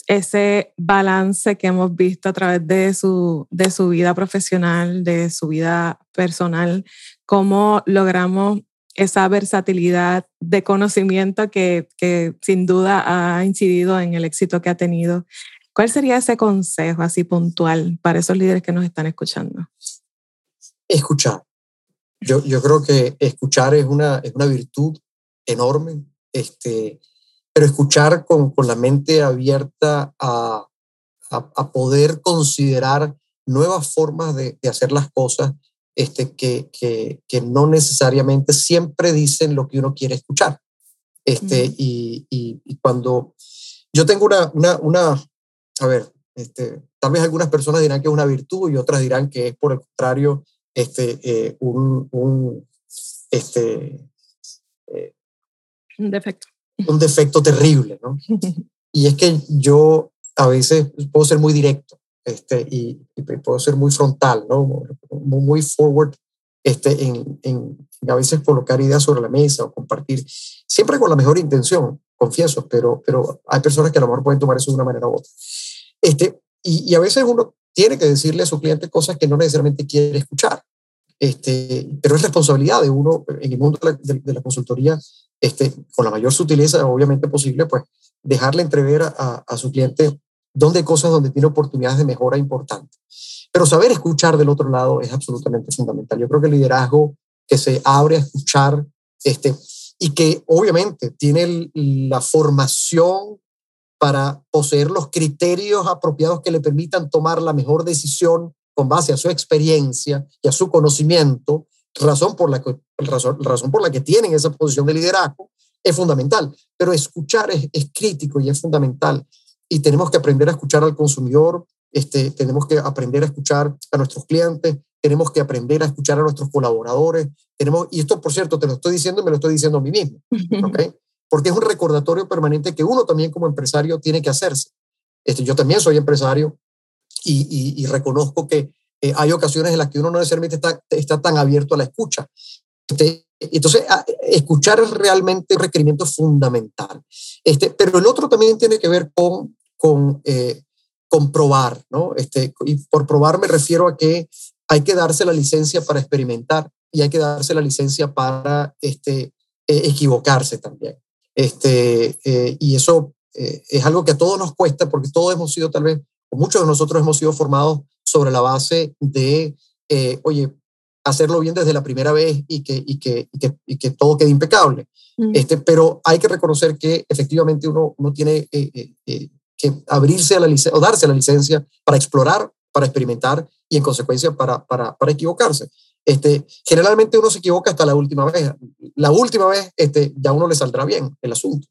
ese balance que hemos visto a través de su, de su vida profesional, de su vida personal? ¿Cómo logramos esa versatilidad de conocimiento que, que sin duda ha incidido en el éxito que ha tenido ¿Cuál sería ese consejo así puntual para esos líderes que nos están escuchando? Escuchar. Yo, yo creo que escuchar es una, es una virtud enorme, este, pero escuchar con, con la mente abierta a, a, a, poder considerar nuevas formas de, de hacer las cosas este, que, que, que, no necesariamente siempre dicen lo que uno quiere escuchar. Este, mm. y, y, y, cuando yo tengo una, una, una, a ver, este, tal vez algunas personas dirán que es una virtud y otras dirán que es por el contrario este, eh, un, un, este, eh, un defecto. Un defecto terrible, ¿no? y es que yo a veces puedo ser muy directo este, y, puedo ser muy frontal, ¿no? muy, muy forward este, en, en, a veces colocar ideas sobre la mesa o compartir, siempre con la mejor intención, confieso, pero, pero hay personas que a lo mejor pueden tomar eso de una manera u otra. Este, y, y a veces uno tiene que decirle a su cliente cosas que no necesariamente quiere escuchar. Este, pero es responsabilidad de uno en el mundo de la, consultoría, este, con la mayor sutileza obviamente posible, pues dejarle entrever a, su cliente dónde hay cosas donde tiene oportunidades de mejora importantes. Pero saber escuchar del otro lado es absolutamente fundamental. Yo creo que el liderazgo que se abre a escuchar este, y que obviamente tiene la formación para poseer los criterios apropiados que le permitan tomar la mejor decisión con base a su experiencia y a su conocimiento, razón por la que, razón, razón por la que tienen esa posición de liderazgo, es fundamental. Pero escuchar es, es crítico y es fundamental. Y tenemos que aprender a escuchar al consumidor, este, tenemos que aprender a escuchar a nuestros clientes, tenemos que aprender a escuchar a nuestros colaboradores, tenemos, y esto por cierto te lo estoy diciendo y me lo estoy diciendo a mí mismo, ¿okay? porque es un recordatorio permanente que uno también como empresario tiene que hacerse. Este, yo también soy empresario y, reconozco que eh, hay ocasiones en las que uno no necesariamente está, está tan abierto a la escucha. Este, entonces, escuchar es realmente un requerimiento fundamental. Este, pero el otro también tiene que ver con, con eh, comprobar, ¿no? Este, y por probar me refiero a que hay que darse la licencia para experimentar y hay que darse la licencia para este, eh, equivocarse también. Este, eh, y eso es algo que a todos nos cuesta porque todos hemos sido tal vez, muchos de nosotros hemos sido formados sobre la base de, oye, hacerlo bien desde la primera vez y que, y que, y que, y que todo quede impecable. Mm. Este, pero hay que reconocer que efectivamente uno, uno tiene que abrirse a la licencia o darse la licencia para explorar, para experimentar y en consecuencia para, para, para equivocarse. Este, generalmente uno se equivoca hasta la última vez. La última vez este, ya uno le saldrá bien el asunto.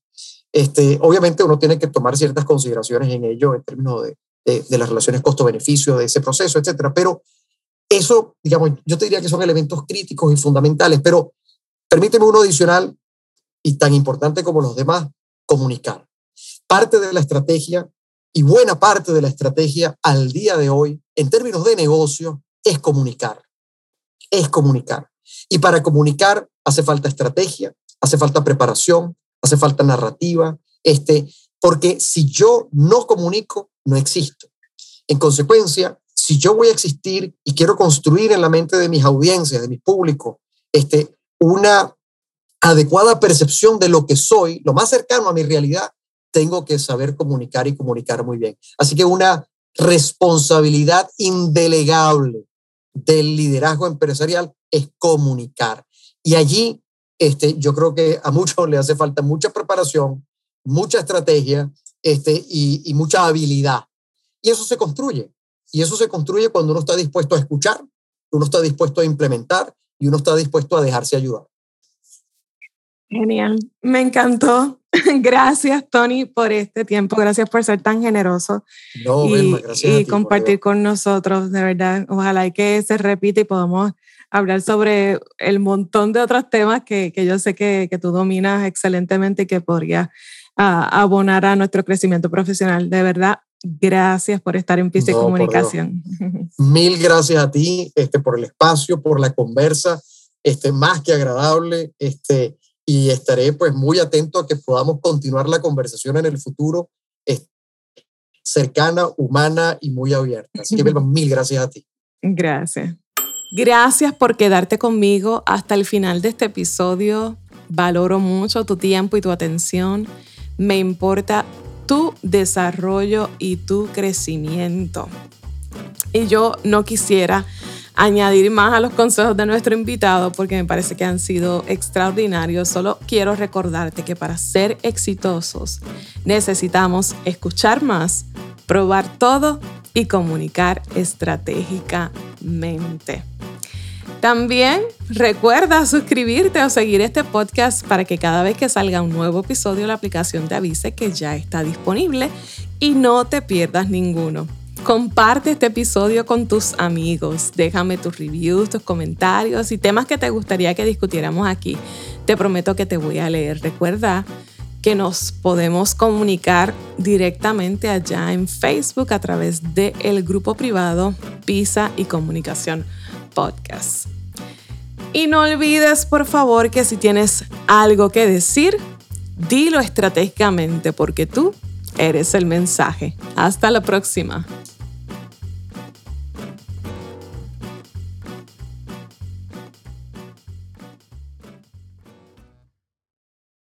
Este, obviamente uno tiene que tomar ciertas consideraciones en ello en términos de, de, las relaciones costo-beneficio de ese proceso, etcétera. Pero eso, digamos, yo te diría que son elementos críticos y fundamentales, pero permíteme uno adicional y tan importante como los demás, comunicar parte de la estrategia y buena parte de la estrategia al día de hoy, en términos de negocio, es comunicar. Es comunicar. Y para comunicar hace falta estrategia, hace falta preparación, hace falta narrativa, este, porque si yo no comunico, no existo. En consecuencia, si yo voy a existir y quiero construir en la mente de mis audiencias, de mi público, este, una adecuada percepción de lo que soy, lo más cercano a mi realidad, tengo que saber comunicar y comunicar muy bien. Así que una responsabilidad indelegable del liderazgo empresarial es comunicar. Y allí este, yo creo que a muchos le hace falta mucha preparación, mucha estrategia este, y, y mucha habilidad. Y eso se construye. Y eso se construye cuando uno está dispuesto a escuchar, uno está dispuesto a implementar y uno está dispuesto a dejarse ayudar. Genial, me encantó. Gracias, Tony, por este tiempo. Gracias por ser tan generoso y, compartir con nosotros, de verdad. Ojalá que se repita y podamos hablar sobre el montón de otros temas que, que yo sé que, que, tú dominas excelentemente y que ah, abonar a nuestro crecimiento profesional. De verdad, gracias por estar en Pisa Comunicación. Mil gracias a ti este, por el espacio, por la conversa, este, más que agradable. Este, y estaré pues muy atento a que podamos continuar la conversación en el futuro cercana, humana y muy abierta. Así que mil gracias a ti. Gracias. Gracias por quedarte conmigo hasta el final de este episodio. Valoro mucho tu tiempo y tu atención. Me importa tu desarrollo y tu crecimiento. Y yo no quisiera añadir más a los consejos de nuestro invitado porque me parece que han sido extraordinarios. Solo quiero recordarte que para ser exitosos necesitamos escuchar más, probar todo y comunicar estratégicamente. También recuerda suscribirte o seguir este podcast para que cada vez que salga un nuevo episodio la aplicación te avise que ya está disponible y no te pierdas ninguno. Comparte este episodio con tus amigos. Déjame tus reviews, tus comentarios y temas que te gustaría que discutiéramos aquí. Te prometo que te voy a leer. Recuerda que nos podemos comunicar directamente allá en Facebook a través del el grupo privado Pisa y Comunicación Podcast. Y no olvides, por favor, que si tienes algo que decir, dilo estratégicamente porque tú eres el mensaje. Hasta la próxima.